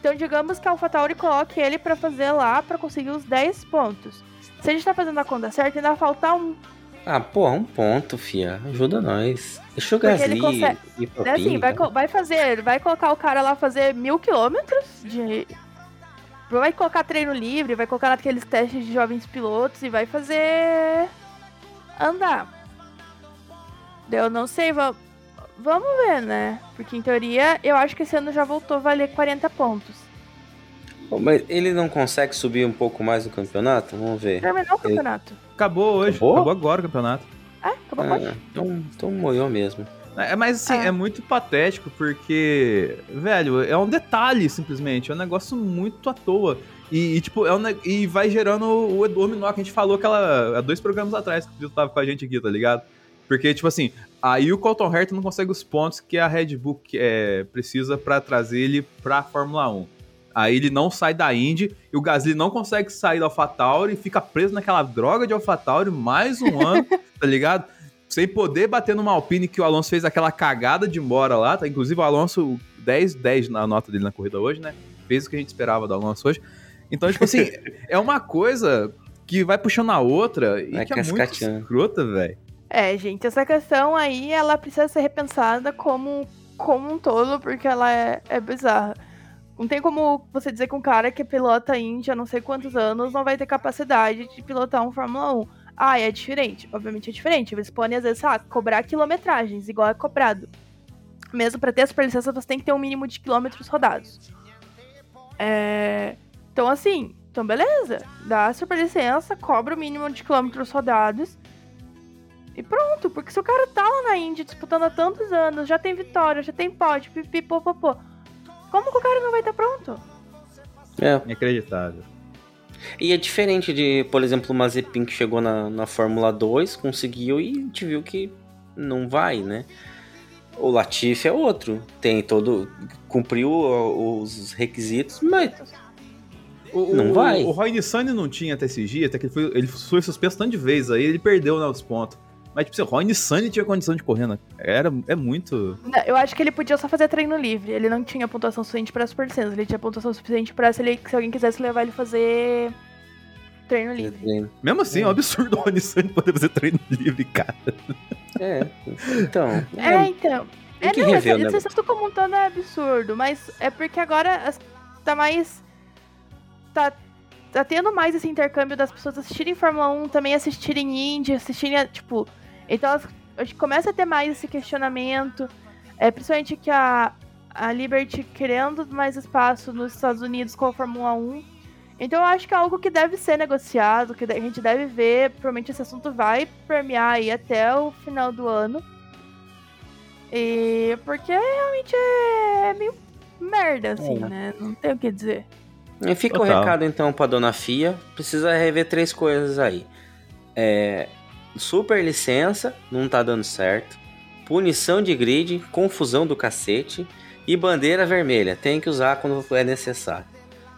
Então, digamos que a AlphaTauri coloque ele para fazer lá para conseguir os 10 pontos. Se a gente tá fazendo a conta certa, ainda falta um. Ah, pô, um ponto, fia. Ajuda nós. Deixa o Gasly consegue... ir pra é assim, vai, vai fazer, vai colocar o cara lá fazer mil quilômetros de... Vai colocar treino livre, vai colocar naqueles testes de jovens pilotos e vai fazer... Andar. Eu não sei, vamos... Vamos ver, né? Porque em teoria, eu acho que esse ano já voltou a valer 40 pontos. Mas ele não consegue subir um pouco mais no campeonato? Vamos ver. Terminou o campeonato. Ele... Acabou hoje. Acabou? Acabou agora o campeonato. É, acabou ah, hoje. Então, então moiou mesmo. É, mas assim, ah. é muito patético porque, velho, é um detalhe simplesmente, é um negócio muito à toa. E, e tipo, é um, e vai gerando o dominó que a gente falou aquela, há dois programas atrás que o tava com a gente aqui, tá ligado? Porque, tipo assim, aí o Colton Herta não consegue os pontos que a Red Bull é, precisa para trazer ele pra Fórmula 1. Aí ele não sai da Indy e o Gasly não consegue sair da AlphaTauri e fica preso naquela droga de AlphaTauri mais um ano, tá ligado? Sem poder bater numa Alpine que o Alonso fez aquela cagada de embora lá, tá? Inclusive o Alonso 10 10 na nota dele na corrida hoje, né? Fez o que a gente esperava do Alonso hoje. Então, tipo assim, é uma coisa que vai puxando a outra e vai que é muito escrota, velho. É, gente, essa questão aí, ela precisa ser repensada como, como um todo, porque ela é, é bizarra. Não tem como você dizer que um cara que pilota Indy há não sei quantos anos não vai ter capacidade de pilotar um Fórmula 1. Ah, é diferente. Obviamente é diferente. Eles podem, às vezes, ah, cobrar quilometragens, igual é cobrado. Mesmo para ter a superlicença, você tem que ter um mínimo de quilômetros rodados. É... Então, assim, então beleza. Dá a superlicença, cobra o mínimo de quilômetros rodados. E pronto, porque se o cara tá lá na Indy disputando há tantos anos, já tem vitória, já tem pódio, pipi, popopô. Como que o cara não vai estar pronto? É. Inacreditável. E é diferente de, por exemplo, o Mazepin que chegou na, na Fórmula 2, conseguiu e a gente viu que não vai, né? O Latifi é outro. Tem todo. cumpriu os requisitos, mas. O, não vai. O, o Roy Nissan não tinha até esse dia, até que ele foi, ele foi suspenso tanto de vezes aí, ele perdeu né, os pontos. Mas, tipo, o Ron Sunny tinha condição de correr, né? Era, é muito. Não, eu acho que ele podia só fazer treino livre. Ele não tinha pontuação suficiente pra Super Ele tinha pontuação suficiente pra se, ele, se alguém quisesse levar ele fazer treino livre. Mesmo assim, é, é um absurdo o Sunny poder fazer treino livre, cara. É, então. É, então. É, não, rever, essa, né? essa como um todo é absurdo, mas é porque agora tá mais tá, tá tendo mais esse intercâmbio das pessoas assistirem Fórmula 1, também assistirem Indy, assistirem, tipo. Então elas, a gente começa a ter mais esse questionamento. É, principalmente que a, a Liberty querendo mais espaço nos Estados Unidos com a Fórmula 1. Então eu acho que é algo que deve ser negociado, que a gente deve ver. Provavelmente esse assunto vai permear aí até o final do ano. E porque realmente é meio merda, assim, é. né? Não tem o que dizer. E fica Total. o recado então pra dona Fia. Precisa rever três coisas aí. É, super licença, não tá dando certo. Punição de grid, confusão do cacete. E bandeira vermelha, tem que usar quando é necessário.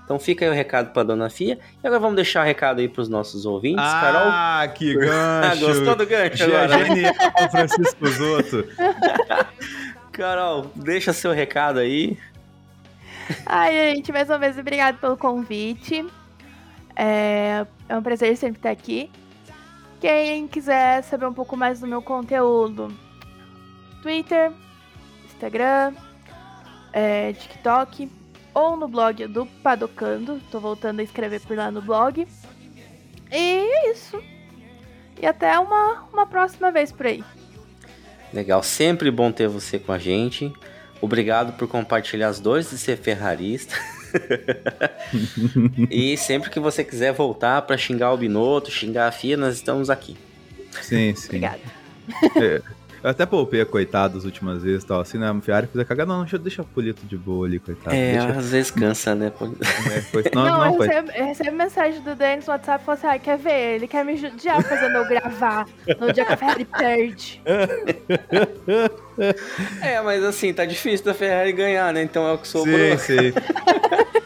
Então fica aí o recado para dona Fia. E agora vamos deixar o recado aí para os nossos ouvintes. Ah, Carol. Ah, que gancho! Gostou do gancho agora? Né? Genial, Francisco Zoto. Carol, deixa seu recado aí. Ai, gente, mais uma vez, obrigado pelo convite. É, é um prazer sempre estar aqui. Quem quiser saber um pouco mais do meu conteúdo, Twitter, Instagram, é, TikTok ou no blog do Padocando. Tô voltando a escrever por lá no blog. E é isso. E até uma, uma próxima vez por aí. Legal, sempre bom ter você com a gente. Obrigado por compartilhar as dores de ser ferrarista. e sempre que você quiser voltar para xingar o Binotto, xingar a FIA, nós estamos aqui. Sim, sim. Obrigada. É. Eu até poupei a coitado as últimas vezes, tal, assim, né? A Ferrari fez a cagada. Não, deixa, deixa o Polito de boa ali, coitado. É, deixa... às vezes cansa, né? É, foi... não, não, não, eu, recebo, eu recebo mensagem do Denis no WhatsApp e falo assim, ah, quer ver? Ele quer me judiar fazendo eu gravar no dia que a Ferrari perde. É, mas assim, tá difícil da Ferrari ganhar, né? Então é o que sobrou. Sim, sim.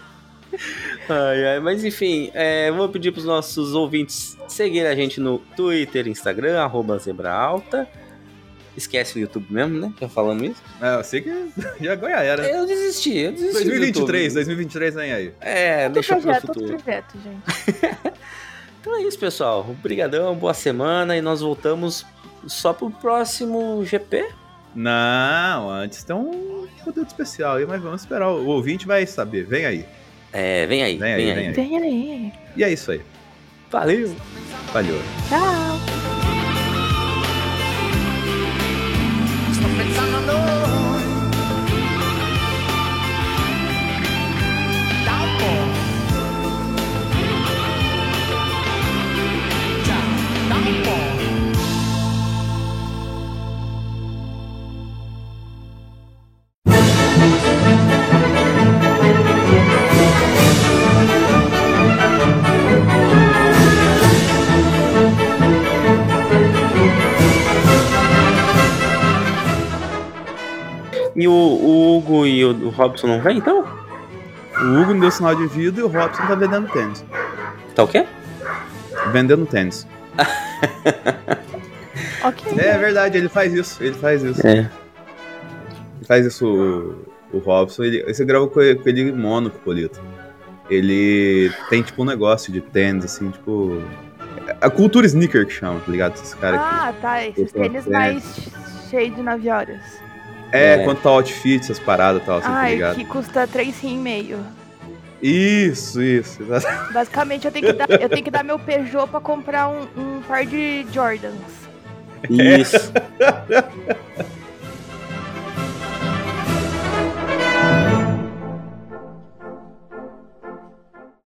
ai, ai, mas enfim, é, vou pedir pros nossos ouvintes seguirem a gente no Twitter, Instagram, arroba Zebra Alta esquece o YouTube mesmo, né? Já falando isso. É, eu sei que já agora era. Eu desisti, eu desisti. 2023, 2023 vem aí. É, outro deixa projeto, pro futuro. Outro projeto, gente. então é isso, pessoal. Obrigadão, boa semana e nós voltamos só pro próximo GP. Não, antes tem um conteúdo especial aí, mas vamos esperar. O ouvinte vai saber. Vem aí. É, vem aí, vem, vem aí, aí. Vem aí. E é isso aí. Valeu. Valeu. Tchau. Pensando noi. Robson não vem, então? O Hugo não deu sinal de vida e o Robson tá vendendo tênis. Tá o quê? Vendendo tênis. ok. É, é verdade, ele faz isso. Ele faz isso. É. Ele faz isso, o, o Robson. Ele, você gravou com, com ele mono, com o Polito. Ele tem, tipo, um negócio de tênis, assim, tipo... A cultura sneaker que chama, tá ligado? Esse cara ah, tá. Esses tênis mais cheios de 9 horas. É, é. quanto tá o outfit, essas paradas e tal, assim, tá Ai, tá ligado? que custa 3,5. Isso, isso. Basicamente, eu tenho que dar, eu tenho que dar meu Peugeot pra comprar um, um par de Jordans. Isso.